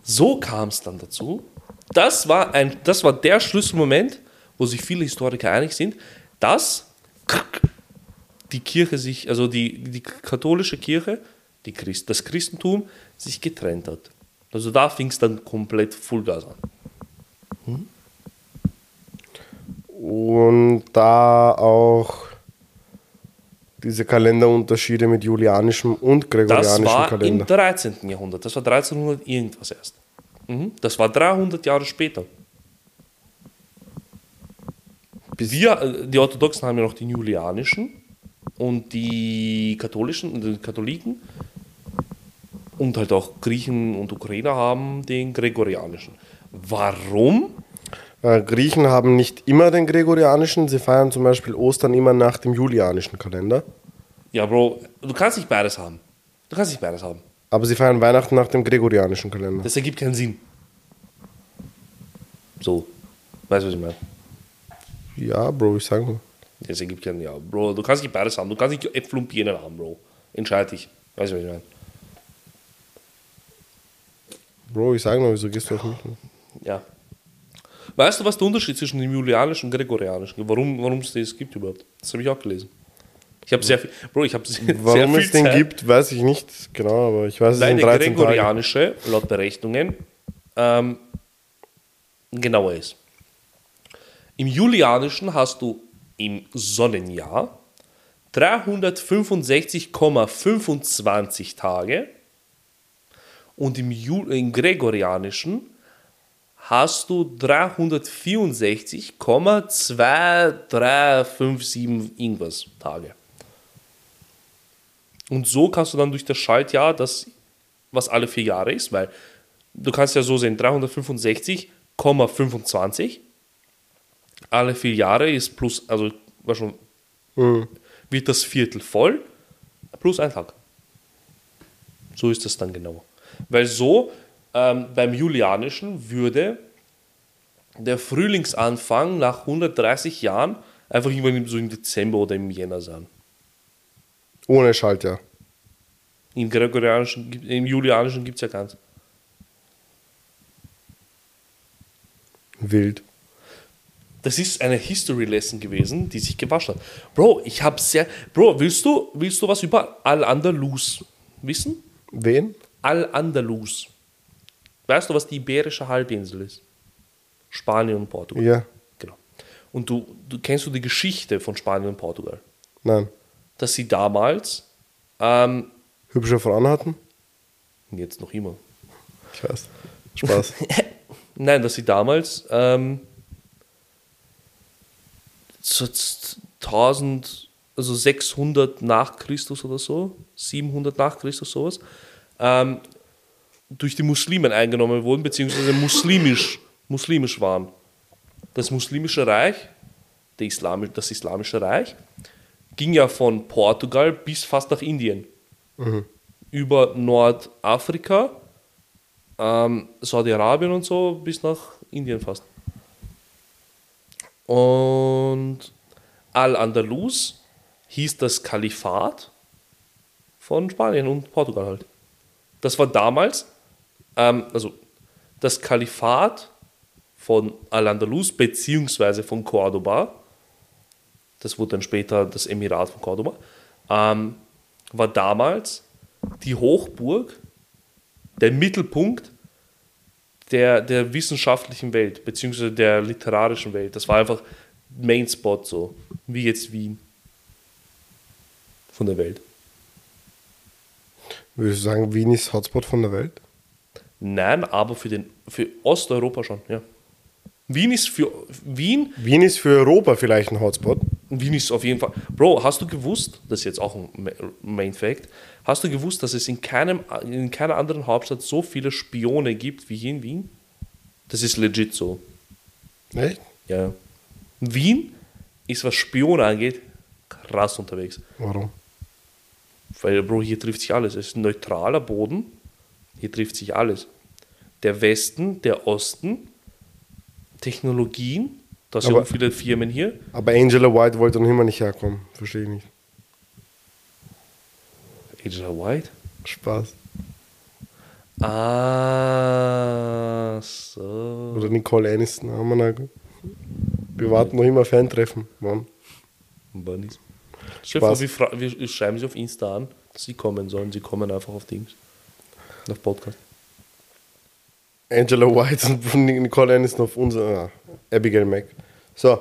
So kam es dann dazu. Das war, ein, das war der Schlüsselmoment, wo sich viele Historiker einig sind, dass die Kirche sich, also die, die katholische Kirche, die Christ, das Christentum sich getrennt hat. Also da fing es dann komplett Fullgas an. Und da diese Kalenderunterschiede mit julianischem und Das gregorianischem war Kalender. im 13. Jahrhundert. Das war 1300 irgendwas erst. Mhm. Das war 300 Jahre später. Wir, äh, die Orthodoxen haben ja noch den julianischen und die katholischen, die Katholiken und halt auch Griechen und Ukrainer haben den gregorianischen. Warum? Äh, Griechen haben nicht immer den gregorianischen, sie feiern zum Beispiel Ostern immer nach dem julianischen Kalender. Ja, Bro, du kannst nicht beides haben. Du kannst nicht beides haben. Aber sie feiern Weihnachten nach dem gregorianischen Kalender. Das ergibt keinen Sinn. So. Weißt du, was ich meine? Ja, Bro, ich sag mal. Das ergibt keinen, ja, Bro, du kannst nicht beides haben. Du kannst nicht Äpfel und Birnen haben, Bro. Entscheid dich. Weißt du, was ich meine? Bro, ich sag mal, wieso gehst du auf mich? Ja. Weißt du, was der Unterschied zwischen dem Julianischen und Gregorianischen ist? Warum, warum es das gibt überhaupt? Das habe ich auch gelesen. Ich habe sehr viel, Bro, ich habe sehr, sehr Warum viel es den Zeit, gibt, weiß ich nicht genau, aber ich weiß es weil in der 13 Tagen. Gregorianische, laut Berechnungen, ähm, genauer ist. Im Julianischen hast du im Sonnenjahr 365,25 Tage und im, Ju im Gregorianischen hast du 364,2357 irgendwas Tage. Und so kannst du dann durch das Schaltjahr, das, was alle vier Jahre ist, weil du kannst ja so sehen, 365,25 alle vier Jahre ist plus, also war schon, wird das Viertel voll, plus ein Tag. So ist das dann genau. Weil so ähm, beim Julianischen würde der Frühlingsanfang nach 130 Jahren einfach irgendwann so im Dezember oder im Jänner sein. Ohne Schaltjahr. Im Gregorianischen, im Julianischen gibt es ja ganz. Wild. Das ist eine History Lesson gewesen, die sich gewaschen hat. Bro, ich habe sehr. Bro, willst du, willst du was über Al-Andalus wissen? Wen? Al-Andalus. Weißt du, was die Iberische Halbinsel ist? Spanien und Portugal. Ja. Genau. Und du, du kennst du die Geschichte von Spanien und Portugal? Nein. Dass sie damals, ähm, Hübsche Frauen hatten? jetzt noch immer, Ich weiß. Spaß. Nein, dass sie damals ähm, so z- 1000, also 600 nach Christus oder so, 700 nach Christus sowas, ähm, durch die Muslimen eingenommen wurden, beziehungsweise muslimisch, muslimisch waren. Das muslimische Reich, der Islami, das islamische Reich, ging ja von Portugal bis fast nach Indien. Über Nordafrika ähm, Saudi-Arabien und so bis nach Indien fast. Und Al-Andalus hieß das Kalifat von Spanien und Portugal halt. Das war damals, ähm, also das Kalifat von Al-Andalus beziehungsweise von Cordoba, das wurde dann später das Emirat von Cordoba, ähm, war damals die Hochburg der Mittelpunkt der, der wissenschaftlichen Welt, beziehungsweise der literarischen Welt. Das war einfach Main Spot so, wie jetzt Wien von der Welt. Würdest du sagen, Wien ist Hotspot von der Welt? Nein, aber für, den, für Osteuropa schon, ja. Wien ist für Wien, Wien ist für Europa vielleicht ein Hotspot. Wien ist auf jeden Fall. Bro, hast du gewusst, das ist jetzt auch ein Ma- Main Fact, hast du gewusst, dass es in, keinem, in keiner anderen Hauptstadt so viele Spione gibt wie hier in Wien? Das ist legit so. Echt? Ja. Wien ist, was Spione angeht, krass unterwegs. Warum? Weil, Bro, hier trifft sich alles. Es ist ein neutraler Boden. Hier trifft sich alles. Der Westen, der Osten, Technologien. Da sind viele Firmen hier. Aber Angela White wollte noch immer nicht herkommen. Verstehe ich nicht. Angela White. Spaß. Ah, so. Oder Nicole Aniston. Haben wir noch. Wir warten noch immer Fan-Treffen. Stell dir vor, Spaß. wir, wir schreiben sie auf Insta an, sie kommen sollen. Sie kommen einfach auf Dings. Auf Podcast. Angela White und Nicole Aniston auf unser. Ah, Abigail Mac. So.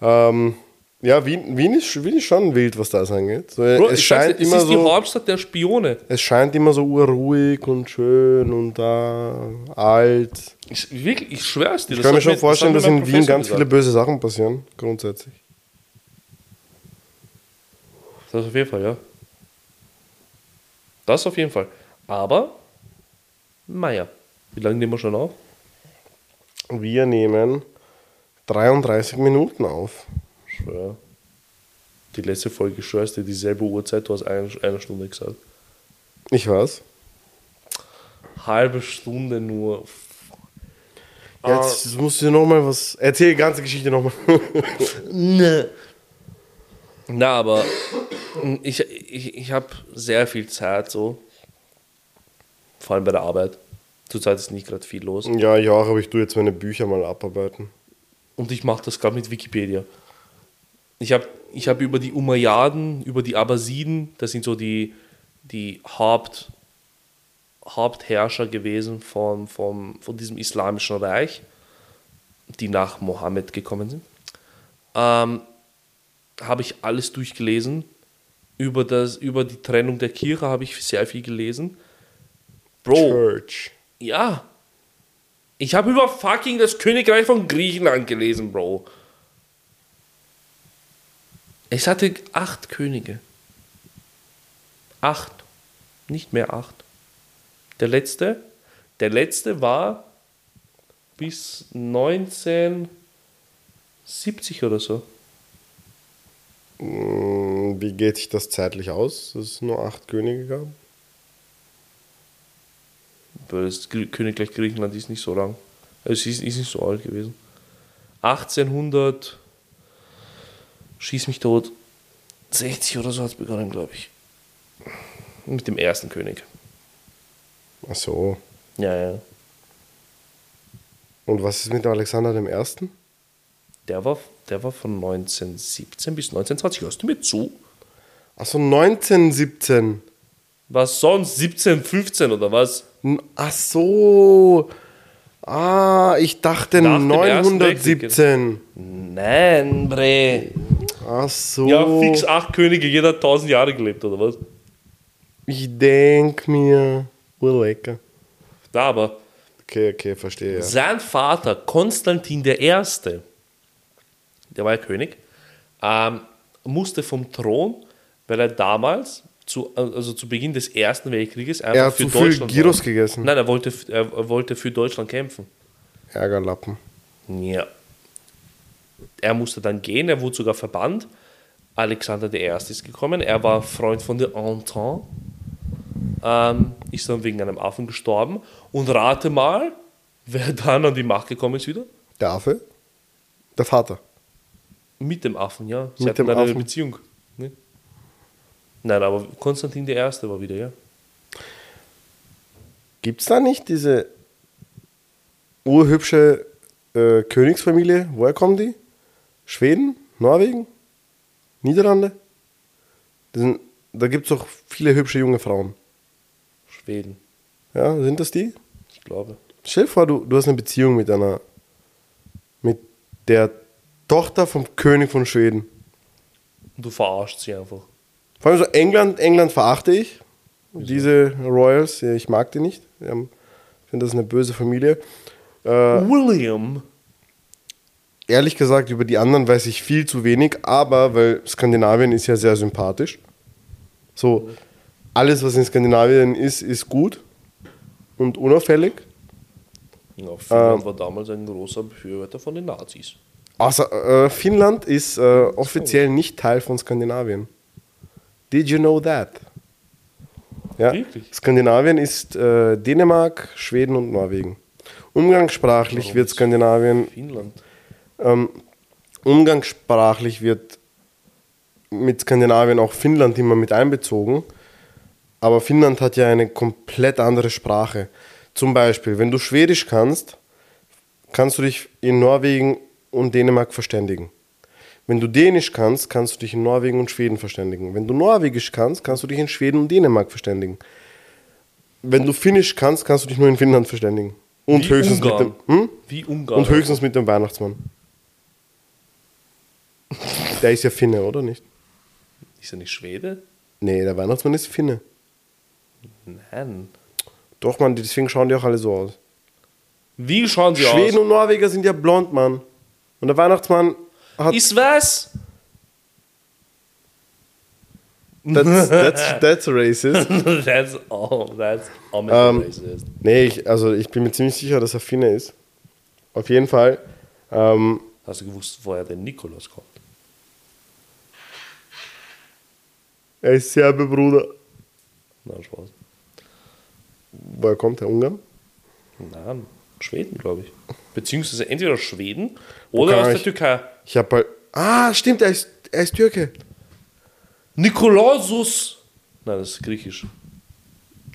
Ähm, ja, Wien, Wien, ist, Wien ist schon wild, was das angeht. So, Bro, es, sag's dir, scheint es immer ist die so, Hauptstadt der Spione. es scheint immer so urruhig und schön und da alt. Ich, wirklich, ich schwör's dir. Ich kann mir schon vorstellen, dass in Wien ganz viele böse Sachen passieren, grundsätzlich. Das auf jeden Fall, ja. Das auf jeden Fall. Aber, naja, wie lange nehmen wir schon auf? Wir nehmen 33 Minuten auf. Schwör. Die letzte Folge, ich schwör's dir, dieselbe Uhrzeit, du hast eine, eine Stunde gesagt. Ich weiß. Halbe Stunde nur. Jetzt musst du noch mal was. Erzähl die ganze Geschichte nochmal. Ne. Na, aber ich, ich, ich habe sehr viel Zeit so. Vor allem bei der Arbeit. Zurzeit ist nicht gerade viel los. ja, ich auch, aber ich tue jetzt meine Bücher mal abarbeiten. Und ich mache das gerade mit Wikipedia. Ich habe ich hab über die Umayyaden, über die Abbasiden, das sind so die, die Haupt, Hauptherrscher gewesen von, von, von diesem islamischen Reich, die nach Mohammed gekommen sind. Ähm, habe ich alles durchgelesen. Über, das, über die Trennung der Kirche habe ich sehr viel gelesen. Bro, Church. Ja. Ich habe über fucking das Königreich von Griechenland gelesen, Bro. Es hatte acht Könige. Acht. Nicht mehr acht. Der letzte, der letzte war bis 1970 oder so. Mm, Wie geht sich das zeitlich aus, dass es nur acht Könige gab? Weil das Gr- Königreich Griechenland ist nicht so lang. Es ist, ist nicht so alt gewesen. 1800, schieß mich tot, 60 oder so hat es begonnen, glaube ich. Mit dem ersten König. Ach so. Ja, ja. Und was ist mit Alexander dem Ersten? Der war, der war von 1917 bis 1920. Hörst du mir zu? Achso, 1917. Was sonst? 17, 15 oder was? Ach so. Ah, ich dachte Nach dem Ersten 917. Nein, Bre. Ach so. Ja, fix acht Könige, jeder hat 1000 Jahre gelebt, oder was? Ich denk mir. Urlecker. Da aber. Okay, okay, verstehe. Ja. Sein Vater, Konstantin I., der war ja König, ähm, musste vom Thron, weil er damals, zu, also zu Beginn des Ersten Weltkrieges, einfach Er hat für zu viel Deutschland Gyros war. gegessen. Nein, er wollte, er wollte für Deutschland kämpfen. Ärgerlappen. Ja. Er musste dann gehen, er wurde sogar verbannt. Alexander I. ist gekommen, er war Freund von der Entente, ähm, ist dann wegen einem Affen gestorben. Und rate mal, wer dann an die Macht gekommen ist wieder? Der Affe? Der Vater. Mit dem Affen, ja. Sie Mit hatten eine Affen. Beziehung. Ne? Nein, aber Konstantin I. war wieder, ja. Gibt es da nicht diese urhübsche äh, Königsfamilie? Woher kommen die? Schweden? Norwegen? Niederlande? Sind, da gibt es doch viele hübsche junge Frauen. Schweden, Ja, sind das die? ich glaube. Stell dir vor, du, du hast eine Beziehung mit einer, mit der Tochter vom König von Schweden. Und du verarscht sie einfach. Vor allem so England, England verachte ich. Diese Royals, ich mag die nicht. Ich finde, das ist eine böse Familie. Äh, William. ehrlich gesagt, über die anderen weiß ich viel zu wenig, aber weil Skandinavien ist ja sehr sympathisch. So, alles, was in Skandinavien ist, ist gut und unauffällig. Ja, Finnland Ähm. war damals ein großer Befürworter von den Nazis. Außer äh, Finnland ist äh, offiziell nicht Teil von Skandinavien. Did you know that? Ja, Wirklich? Skandinavien ist äh, Dänemark, Schweden und Norwegen. Umgangssprachlich Warum wird Skandinavien Finnland. Ähm, umgangssprachlich wird mit Skandinavien auch Finnland immer mit einbezogen. Aber Finnland hat ja eine komplett andere Sprache. Zum Beispiel, wenn du Schwedisch kannst, kannst du dich in Norwegen und Dänemark verständigen. Wenn du Dänisch kannst, kannst du dich in Norwegen und Schweden verständigen. Wenn du Norwegisch kannst, kannst du dich in Schweden und Dänemark verständigen. Wenn du Finnisch kannst, kannst du dich nur in Finnland verständigen. Und Wie höchstens Ungarn. mit dem. Hm? Wie Ungarn. Und höchstens mit dem Weihnachtsmann. Der ist ja Finne, oder nicht? Ist er nicht Schwede? Nee, der Weihnachtsmann ist Finne. Nein. Doch, Mann, deswegen schauen die auch alle so aus. Wie schauen sie Schweden aus? und Norweger sind ja blond, Mann. Und der Weihnachtsmann hat. Ist was? That's, that's, that's racist. that's all. That's all Ähm, racist. Nee, ich, also ich bin mir ziemlich sicher, dass er Finne ist. Auf jeden Fall. Ähm, Hast du gewusst, woher der Nikolaus kommt? er ist Serbe, Bruder. Nein, Spaß. Woher kommt der Ungarn? Nein, Schweden, glaube ich. Beziehungsweise entweder Schweden oder aus der ich- Türkei. Ich hab halt. Ah, stimmt, er ist, er ist Türke. Nikolausus! Nein, das ist griechisch.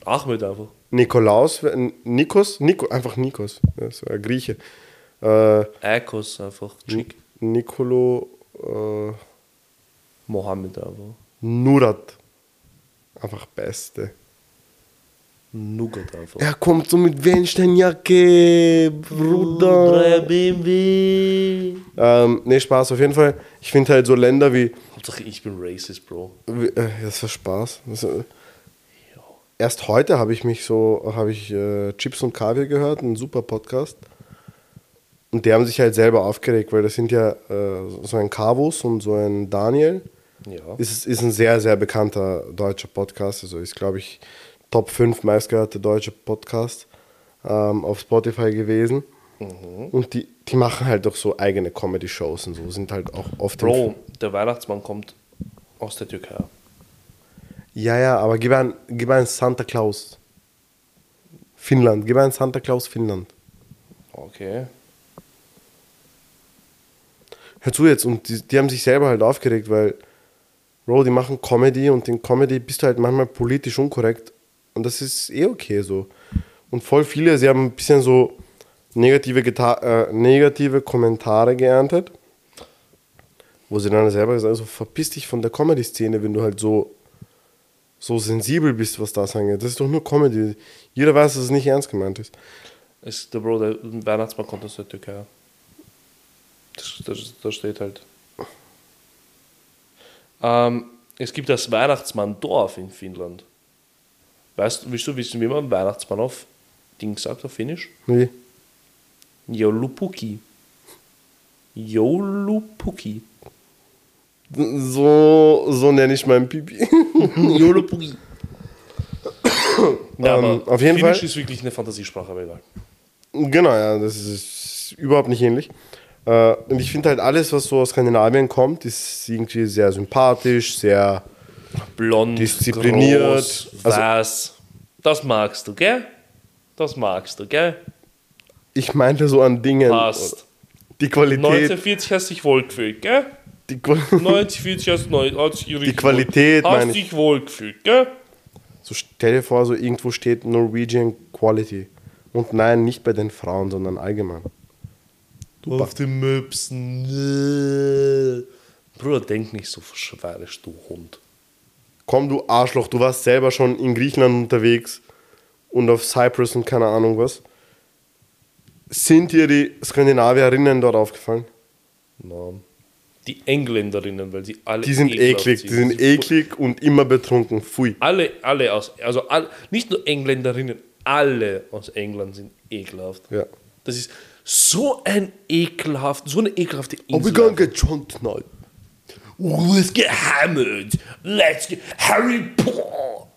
Ahmed einfach. Nikolaus, Nikos, Nico, einfach Nikos. Das war Grieche. Äh, Eikos einfach. Chick. Nicolo äh, Mohammed einfach. Nurat. Einfach Beste. Nougat einfach. Er kommt so mit Weinsteinjacke, Bruder. BMW. Ähm, nee, Spaß, auf jeden Fall. Ich finde halt so Länder wie. Hauptsache ich bin racist, Bro. wie äh, das war Spaß. Das, äh, erst heute habe ich mich so, habe ich äh, Chips und Kaviar gehört, ein super Podcast. Und die haben sich halt selber aufgeregt, weil das sind ja äh, so ein Kavus und so ein Daniel. Ja. Ist, ist ein sehr, sehr bekannter deutscher Podcast. Also ist, glaube ich, Top 5 meistgehörte deutsche Podcast ähm, auf Spotify gewesen. Mhm. Und die, die machen halt auch so eigene Comedy-Shows und so, sind halt auch oft Bro, der Weihnachtsmann kommt aus der Türkei. Ja, ja, aber gib ein, gib ein Santa Claus. Finnland, gib ein Santa Claus Finnland. Okay. Hör zu jetzt, und die, die haben sich selber halt aufgeregt, weil, Bro, die machen Comedy und in Comedy bist du halt manchmal politisch unkorrekt. Und das ist eh okay so. Und voll viele, sie haben ein bisschen so negative, Geta äh, negative Kommentare geerntet, wo sie dann selber gesagt haben, so, verpiss dich von der Comedy-Szene, wenn du halt so, so sensibel bist, was das angeht. Das ist doch nur Comedy. Jeder weiß, dass es nicht ernst gemeint ist. Ist der Bro, der Weihnachtsmann kommt aus der Türkei. Das, das, das steht halt. Ähm, es gibt das Weihnachtsmann-Dorf in Finnland. Weißt du, willst du wissen, wie man Weihnachtsmann auf Ding sagt, auf Finnisch? Wie? Joulupuki. Joulupuki. So, so nenne ich meinen Pipi. Joulupuki. ja, Ähm, auf jeden Finnisch Fall- ist wirklich eine Fantasiesprache, aber egal. Genau, ja, das ist überhaupt nicht ähnlich. Äh, und ich finde halt alles, was so aus Skandinavien kommt, ist irgendwie sehr sympathisch, sehr. Blond, Diszipliniert. groß, Also- weiß. Das magst du, gell? Das magst du, gell? Ich meinte so an Dingen. Passt. Die Qualität. 1940 hast du dich wohlgefühlt, gell? Die, Qua- 1940 hast du neu- hast du dich richtig Qualität, wohl- Hast du dich wohlgefühlt, gell? so stell dir vor, so irgendwo steht Norwegian Quality. Und nein, nicht bei den Frauen, sondern allgemein. Auf den Möpsen. Bruder, denk nicht so schwerisch, du Hund. Komm, du Arschloch, du warst selber schon in Griechenland unterwegs und auf Cyprus und keine Ahnung was. Sind dir die Skandinavierinnen dort aufgefallen? No. Die Engländerinnen, weil sie alle. Die sind eklig, die sind eklig und immer betrunken. Pfui. Alle, alle aus, also all, nicht nur Engländerinnen, alle aus England sind ekelhaft. Ja. Das ist so ein ekelhaft, so eine ekelhafte Oh, Insel. we're gonna get drunk tonight. Let's get hammered. Let's get Harry Potter.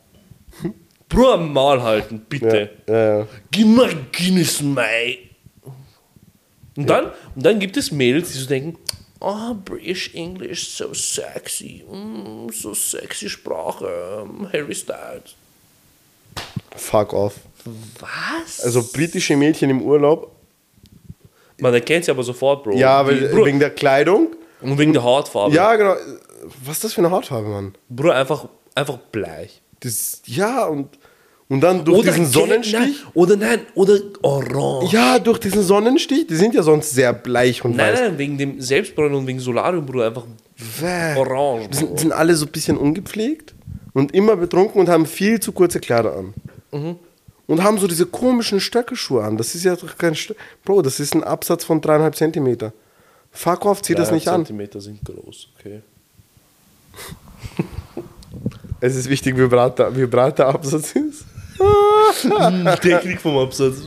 Bruder, mal halten, bitte. Ja, ja, ja. Gib mal Guinness, mei. Und dann, und dann gibt es Mädels, die so denken, oh, British English, so sexy. Mm, so sexy Sprache. ähm, Harry Styles. Fuck off. Was? Also britische Mädchen im Urlaub. Man erkennt sie aber sofort, Bro. Ja, weil, Bro, wegen der Kleidung. Und wegen der Hautfarbe. Ja, genau. Was ist das für eine Hautfarbe, Mann? Bro, einfach, einfach bleich. Das, ja, und, und dann durch diesen gelb- Sonnenstich. Nein, oder nein, oder orange. Ja, durch diesen Sonnenstich. Die sind ja sonst sehr bleich und Nein, weiß. nein, wegen dem Selbstbräunen und wegen Solarium, Bruder, einfach Bäh. orange. Die sind, sind alle so ein bisschen ungepflegt und immer betrunken und haben viel zu kurze Kleider an. Mhm. Und haben so diese komischen Stöckelschuhe an. Das ist ja doch kein Stö Bro, das ist ein Absatz von dreieinhalb Zentimeter. Fuck off, zieh das nicht an. Zentimeter sind groß, okay. Es ist wichtig, wie breit der, wie breit der Absatz ist. Technik vom Absatz.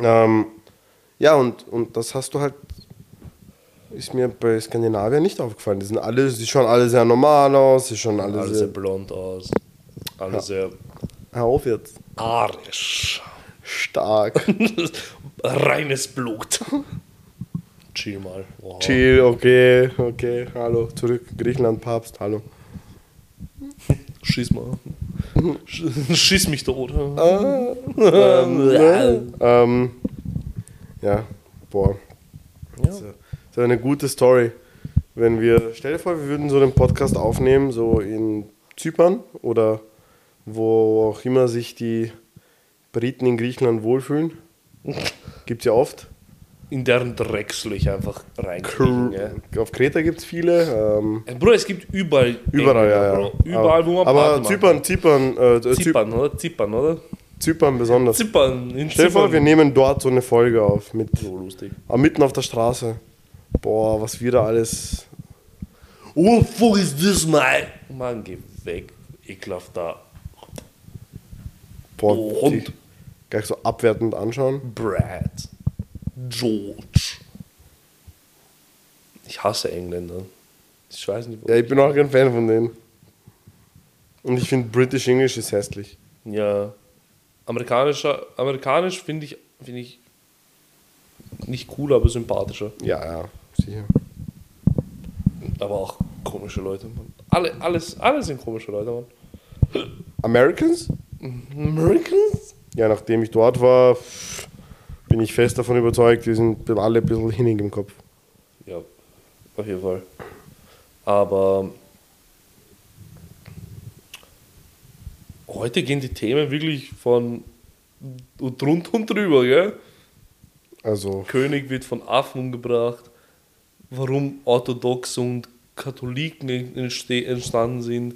Ähm, ja, und, und das hast du halt, ist mir bei Skandinavien nicht aufgefallen. Die sind alle, sie schauen alle sehr normal aus, sie schauen alle, Alle sehr sehr. blond aus. Alle sehr Hör auf jetzt. arisch. Stark. Reines Blut. Chill mal. Wow. Chill, okay, okay, hallo, zurück, Griechenland, Papst, hallo. Schieß mal. Sch- Schieß mich tot. Ähm, ja, boah. Ja. So, so eine gute Story. Wenn wir, stell dir vor, wir würden so einen Podcast aufnehmen, so in Zypern oder wo auch immer sich die Briten in Griechenland wohlfühlen. Gibt's ja oft. In deren Dreckslöch einfach reinkriegen. Ja. Auf Kreta gibt es viele. Ähm, Bro, es gibt überall. überall, ja, ja. Überall, wo man Aber Zypern, Zypern, äh, kann. Zypern, Zypern, oder? Zypern, oder? Zypern besonders. Zypern. In Stell dir vor, wir nehmen dort so eine Folge auf. Mit, So lustig. ah, mitten auf der Straße. Boah, was wir da alles. Oh, fuck is this, man? Mann, geh weg. Ekelhaft da. Boah, Oh, Hund. die gleich so abwertend anschauen. Brad. George. Ich hasse Engländer. Ich weiß nicht, Ja, ich bin auch kein Fan von denen. Und ich finde British English ist hässlich. Ja. Amerikanischer, amerikanisch finde ich, finde ich nicht cool, aber sympathischer. Ja, ja, sicher. Aber auch komische Leute, Mann. Alle, alles, alle sind komische Leute, Mann. Americans? Americans? Ja, nachdem ich dort war, bin ich fest davon überzeugt, wir sind alle ein bisschen hinnig im Kopf. Ja, auf jeden Fall. Aber heute gehen die Themen wirklich von und drunter und drüber, gell? Also, König wird von Affen umgebracht. Warum Orthodox und Katholiken entstanden sind.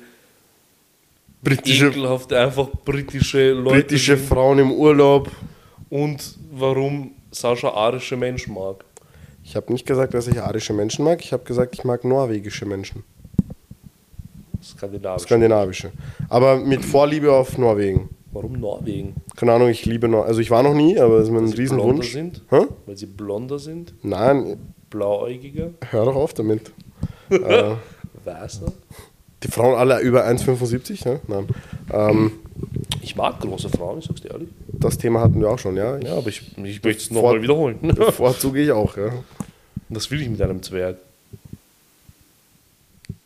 Britische, Ekelhaft einfach britische Leute. britische sind. Frauen im Urlaub. Und warum Sascha arische Menschen mag. Ich habe nicht gesagt, dass ich arische Menschen mag, ich habe gesagt, ich mag norwegische Menschen. Skandinavisch. Skandinavische. Aber mit Vorliebe auf Norwegen. Warum Norwegen? Keine Ahnung, ich liebe Norwegen. Also ich war noch nie, aber es ist mir ein Weil sie blonder Riesenwunsch. sind? Hä? Weil sie blonder sind? Nein, Blauäugiger? hör doch auf damit. äh, Weißer? Die Frauen alle über 1,75? Ne? Nein. Ähm, Ich mag große Frauen, ich sag's dir ehrlich. das Thema hatten wir auch schon, ja. Ich Ja, aber ich, ich möchte es nochmal wiederholen. bevorzuge ich auch, ja. Das will ich mit einem Zwerg.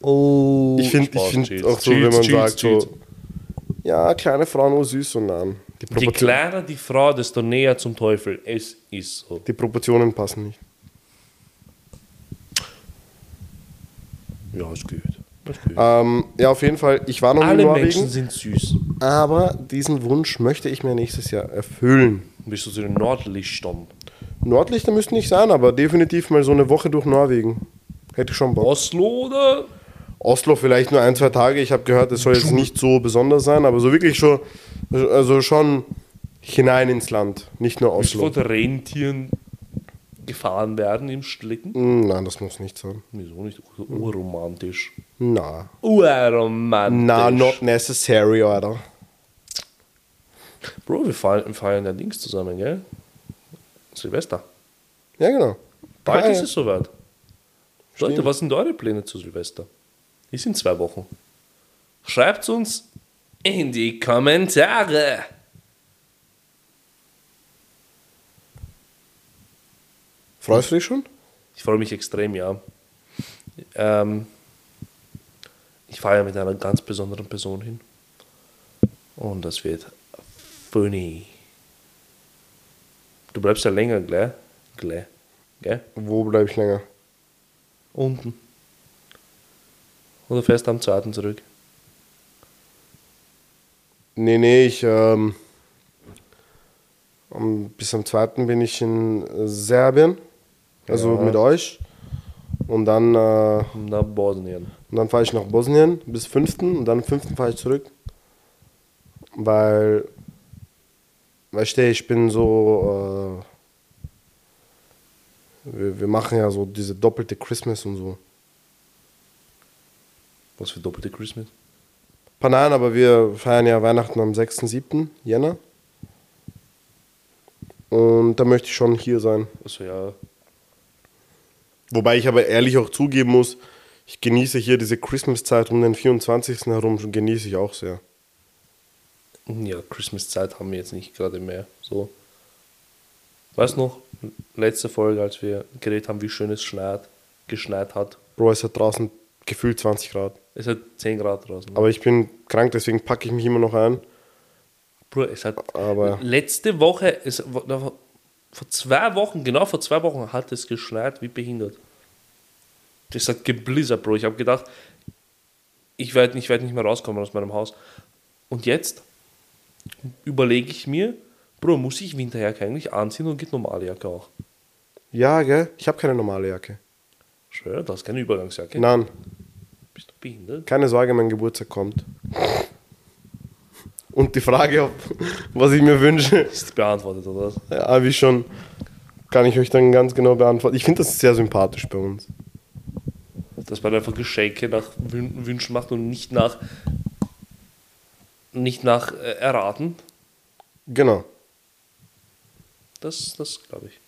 Oh, Ich finde ich find auch so, wenn man sagt, so, ja, kleine Frauen nur süß und nein. Die, Je kleiner die Frau, desto näher zum Teufel. Es ist so. die Proportionen passen nicht. Ja, ist gut. Ähm, ja, auf jeden Fall, ich war noch nie in Alle Norwegen, Menschen sind süß. aber diesen Wunsch möchte ich mir nächstes Jahr erfüllen. Bist du zu den Nordlichtern? Nordlichter müssten nicht sein, aber definitiv mal so eine Woche durch Norwegen. Hätte ich schon Bock. Oslo oder? Oslo vielleicht nur ein, zwei Tage. Ich habe gehört, es soll jetzt nicht so besonders sein, aber so wirklich schon, also schon hinein ins Land, nicht nur Oslo. von Rentieren gefahren werden im Schlitten? Mm, Nein, das muss nicht sein. Wieso nicht? Urromantisch. Na. Urromantisch. Na, not necessary, Alter. Bro, wir feiern, feiern ja Dings zusammen, gell? Silvester. Ja, genau. Bald Ja, ist ja. es soweit. Leute, Stimmt. was sind eure Pläne zu Silvester? Ist in zwei Wochen. Schreibt uns in die Kommentare. Freust du dich schon? Ich freue mich extrem, ja. Ähm, ich fahre ja mit einer ganz besonderen Person hin. Und das wird funny. Du bleibst ja länger, gell? Gell? Gell? Wo bleibe ich länger? Unten. Oder fährst am zweiten zurück? Nee, nee, ich, ähm, bis am 2. bin ich in Serbien, also Ja. mit euch. Und dann, äh, Nach Bosnien. und dann fahre ich nach Bosnien bis 5. und dann am 5. fahre ich zurück. Weil, weißt du, ich bin so, äh, wir, wir machen ja so diese doppelte Christmas und so. Was für doppelte Christmas? Paar nein, aber wir feiern ja Weihnachten am 6. 7. Jänner. Und da möchte ich schon hier sein. Also ja, Wobei ich aber ehrlich auch zugeben muss, ich genieße hier diese Christmas-Zeit um den 24. herum, genieße ich auch sehr. ja, Christmas-Zeit haben wir jetzt nicht gerade mehr. So. Weißt noch, letzte Folge, als wir geredet haben, wie schön es schneit, geschneit hat. Bro, es hat draußen gefühlt 20 Grad. Es hat 10 Grad draußen. Aber ich bin krank, deswegen packe ich mich immer noch ein. Bro, es hat Aber- letzte Woche, es, vor zwei Wochen, genau vor zwei Wochen hat es geschneit wie behindert. Das hat geblizzert, Bro. Ich habe gedacht, ich werde ich werd nicht mehr rauskommen aus meinem Haus. Und jetzt überlege ich mir, Bro, muss ich Winterjacke eigentlich anziehen und geht normale Jacke auch? Ja, gell? Ich habe keine normale Jacke. Schön, du hast keine Übergangsjacke. Nein, Bist du behindert? keine Sorge, mein Geburtstag kommt. Und die Frage, ob, was ich mir wünsche, Ist beantwortet, oder was? ja, wie schon, kann ich euch dann ganz genau beantworten. Ich finde das sehr sympathisch bei uns. Dass man einfach Geschenke nach Wün- Wünschen macht und nicht nach nicht nach äh, erraten. Genau. Das, das glaube ich.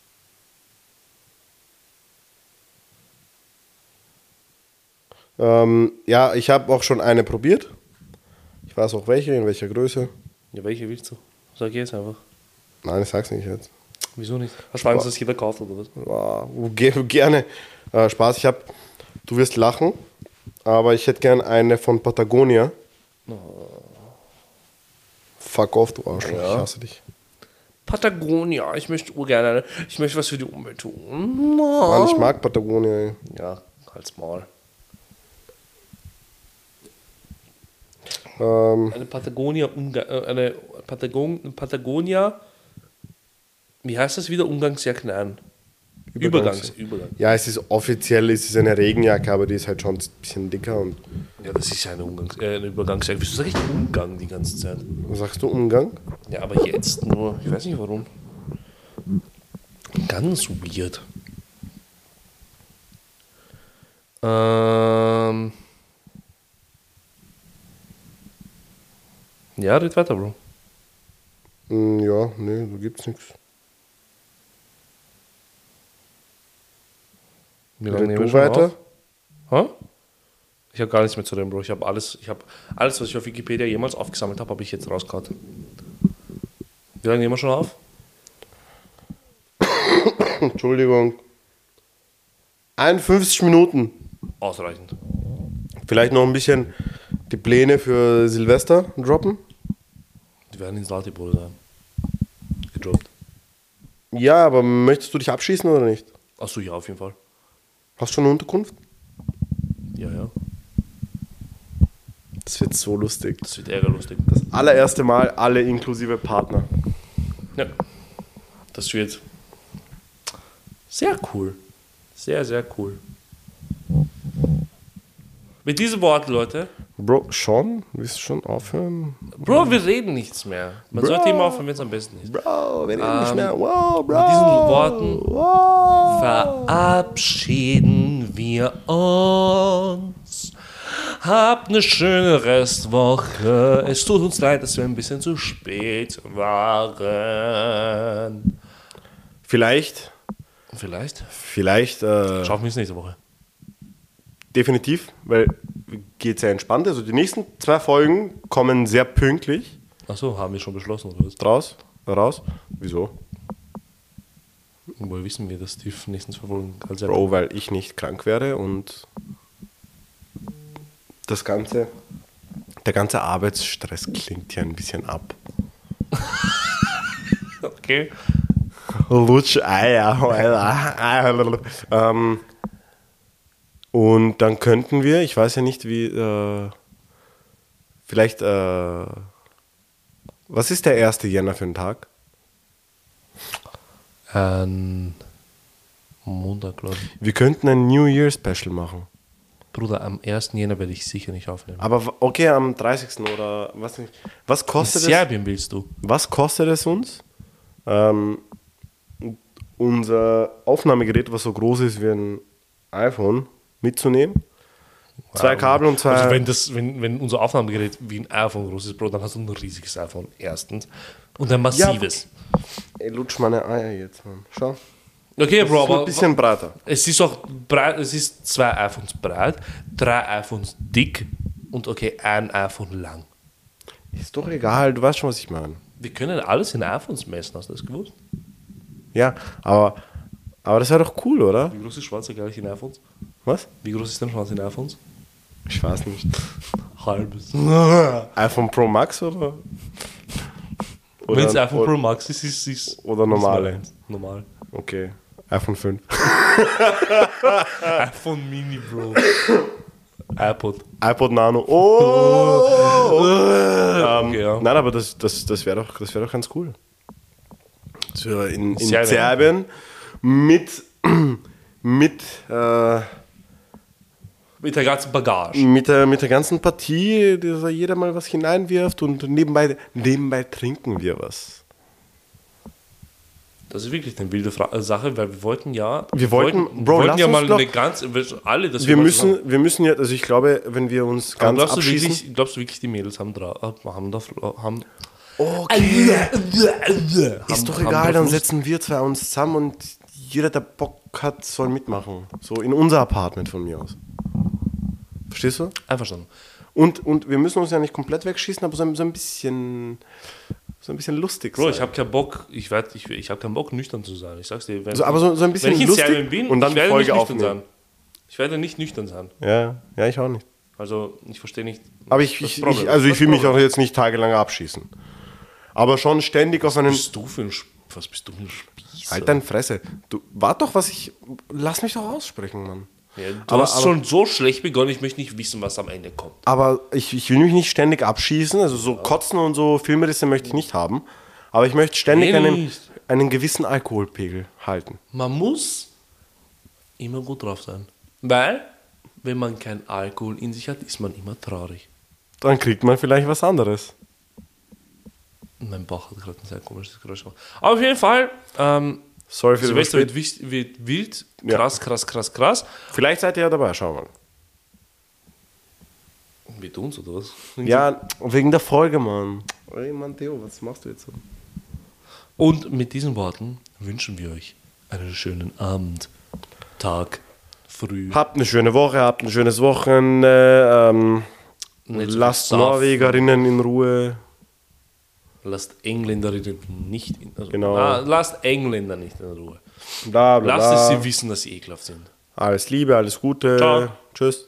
Ähm, ja, ich habe auch schon eine probiert. Ich weiß auch welche, in welcher Größe. Ja, welche willst du? Sag jetzt einfach. Nein, ich sag's nicht jetzt. Wieso nicht? Hast du Angst, dass jeder kauft oder was? Wow, ge gerne. Äh, Spaß, ich habe, du wirst lachen, aber ich hätte gern eine von Patagonia. Fuck off, du Arschloch, Ja. ich hasse dich. Patagonia, ich möchte urgerne, ich möchte was für die Umwelt tun. Mann, ich mag Patagonia. Ey. Ja, halt's Maul. Ähm, Eine Patagonia, Umga äh, eine Patagon Patagonia, wie heißt das wieder? Umgangsjacke an. Übergangs, Übergangs- Übergang. ja, es ist offiziell, es ist eine Regenjacke, aber die ist halt schon ein bisschen dicker. Und Ja, das ist ja eine, Umgangs äh, eine Übergangsjacke. Wieso sag ich Umgang die ganze Zeit? sagst du, Umgang? Ja, aber jetzt nur. Ich weiß nicht warum. Ganz weird. Ähm. Ja, red weiter, Bro. Hm, ja, nee, da gibt's nichts. Wie lange nehmen wir weiter? auf? Hä? Ich habe gar nichts mehr zu reden, Bro. Ich habe alles, ich habe alles, was ich auf Wikipedia jemals aufgesammelt habe, habe ich jetzt rausgehauen. Wie lange nehmen wir schon auf? Entschuldigung. 51 Minuten. Ausreichend. Vielleicht noch ein bisschen die Pläne für Silvester droppen. Die werden ins Lati-Bruder sein. Gedroppt. Ja, aber möchtest du dich abschießen oder nicht? Achso, ja, auf jeden Fall. Hast du schon eine Unterkunft? Ja, ja. Das wird so lustig. Das wird ärgerlustig. Das allererste Mal alle inklusive Partner. Ja. Das wird sehr cool. Sehr, sehr cool. Mit diesen Worten, Leute. Bro, schon? Willst du schon aufhören? Bro, wir reden nichts mehr. Man Bro. sollte immer aufhören, wenn es am besten ist. Bro, wir reden Ähm, nicht mehr. Wow, Bro. mit diesen Worten Wow. Verabschieden wir uns. Habt eine schöne Restwoche. Es tut uns leid, dass wir ein bisschen zu spät waren. Vielleicht, Vielleicht vielleicht, äh, schaffen wir es nächste Woche. Definitiv, weil geht sehr entspannt. Also die nächsten zwei Folgen kommen sehr pünktlich Achso, haben wir schon beschlossen, oder was? draus, raus. Wieso? Woher wissen wir, dass die nächsten zwei Folgen halt sehr Bro, weil ich nicht krank werde und das ganze, der ganze Arbeitsstress klingt hier ein bisschen ab. Okay. Lutsch Eier. ähm, und dann könnten wir, ich weiß ja nicht, wie, äh, vielleicht, äh, was ist der 1. Jänner für ein Tag? Ähm, Montag, glaube ich. Wir könnten ein New Year Special machen. Bruder, am 1. Jänner werde ich sicher nicht aufnehmen. Aber okay, am 30. oder was nicht. Was In kostet es? Serbien willst du? Was kostet es uns? Ähm, unser Aufnahmegerät, was so groß ist wie ein iPhone, mitzunehmen. Zwei Kabel und zwei. Also wenn, das, wenn, wenn unser Aufnahmegerät wie ein iPhone groß ist, Bro, dann hast du ein riesiges iPhone, erstens. Und ein massives. Ey, lutsch meine Eier jetzt, Mann. Schau. okay, Das Bro, ist ein aber bisschen breiter. es ist auch breit, es ist zwei iPhones breit, drei iPhones dick und okay, ein iPhone lang. Ist doch egal, du weißt schon, was ich meine. Wir können alles in iPhones messen, hast du das gewusst? Ja, aber, aber das wäre doch cool, oder? Wie groß ist Schwanz eigentlich in iPhones? Was? Wie groß ist dein Schwanz in iPhones? Ich weiß nicht. Halbes. iPhone Pro Max oder? Wenn es Oder- iPhone Pro Max ist, ist es. Oder normale. Normal. Okay. iPhone 5. iPhone Mini, Bro. iPod. iPod Nano. Oh! ähm, Okay, ja. Nein, aber das, das, das wäre doch, das wär doch ganz cool. So in, in Serbien. Serbien mit, mit, äh, Mit der ganzen Bagage. mit, der, mit der ganzen Partie, dass da jeder mal was hineinwirft und nebenbei, nebenbei trinken wir was. Das ist wirklich eine wilde Fra äh, Sache, weil wir wollten ja. Wir wollten- wir Bro, wollten lass ja uns mal doch- eine ganze. wir- Alle, das Wir mal müssen, wir müssen ja, also ich glaube, wenn wir uns Aber ganz glaubst du, abschießen. wirklich, glaubst du wirklich, die Mädels haben, dra haben, da, haben Okay. haben, Ist doch egal, dann setzen wir zwei uns zusammen und jeder, der Bock hat, soll mitmachen. So in unser Apartment von mir aus. Verstehst du? Einverstanden. Und, und wir müssen uns ja nicht komplett wegschießen, aber so ein, so ein bisschen so ein bisschen lustig Bro, sein. ich habe keinen Bock, ich, werd, ich, ich hab keinen Bock, nüchtern zu sein. Ich sag's dir. Wenn, So, aber so- so ein bisschen wenn ich in lustig bin, und dann ich werde Folge nicht nüchtern aufnehmen. sein. Ich werde nicht nüchtern sein. ja, ja, ich auch nicht. Also, ich verstehe nicht. Aber ich, ich, ich also ich will mich auch jetzt nicht tagelang abschießen. Aber schon ständig auf einen Was bist du für ein was bist du für ein Spießer? Halt deine Fresse. Du, warte doch, was ich. Lass mich doch aussprechen, Mann. Ja, du Aber- hast aber- schon so schlecht begonnen, ich möchte nicht wissen, was am Ende kommt. Aber ich, ich will mich nicht ständig abschießen. Also so Kotzen und so Filmrisse möchte ich nicht haben. Aber ich möchte ständig Nee, einen, einen gewissen Alkoholpegel halten. Man muss immer gut drauf sein. Weil, wenn man keinen Alkohol in sich hat, ist man immer traurig. Dann kriegt man vielleicht was anderes. Mein Bauch hat gerade ein sehr komisches Geräusch gemacht. Aber auf jeden Fall, ähm, Sorry für die Silvester wird, Verspätung. wichtig- wird wild, Ja. krass, krass, krass, krass. Vielleicht seid ihr ja dabei, schauen wir mal. Mit uns oder was? Ja, wegen der Folge, Mann. Ey, Mann, Theo, was machst du jetzt so? Und mit diesen Worten wünschen wir euch einen schönen Abend, Tag, früh. Habt eine schöne Woche, habt ein schönes Wochenende. Ähm, lasst Norwegerinnen in Ruhe. Lasst Engländerinnen nicht in also, Genau. Ah, lasst Engländer nicht in Ruhe. Bla, bla, Lasst es bla. sie wissen, dass sie ekelhaft sind. Alles Liebe, alles Gute. Ciao. Tschüss.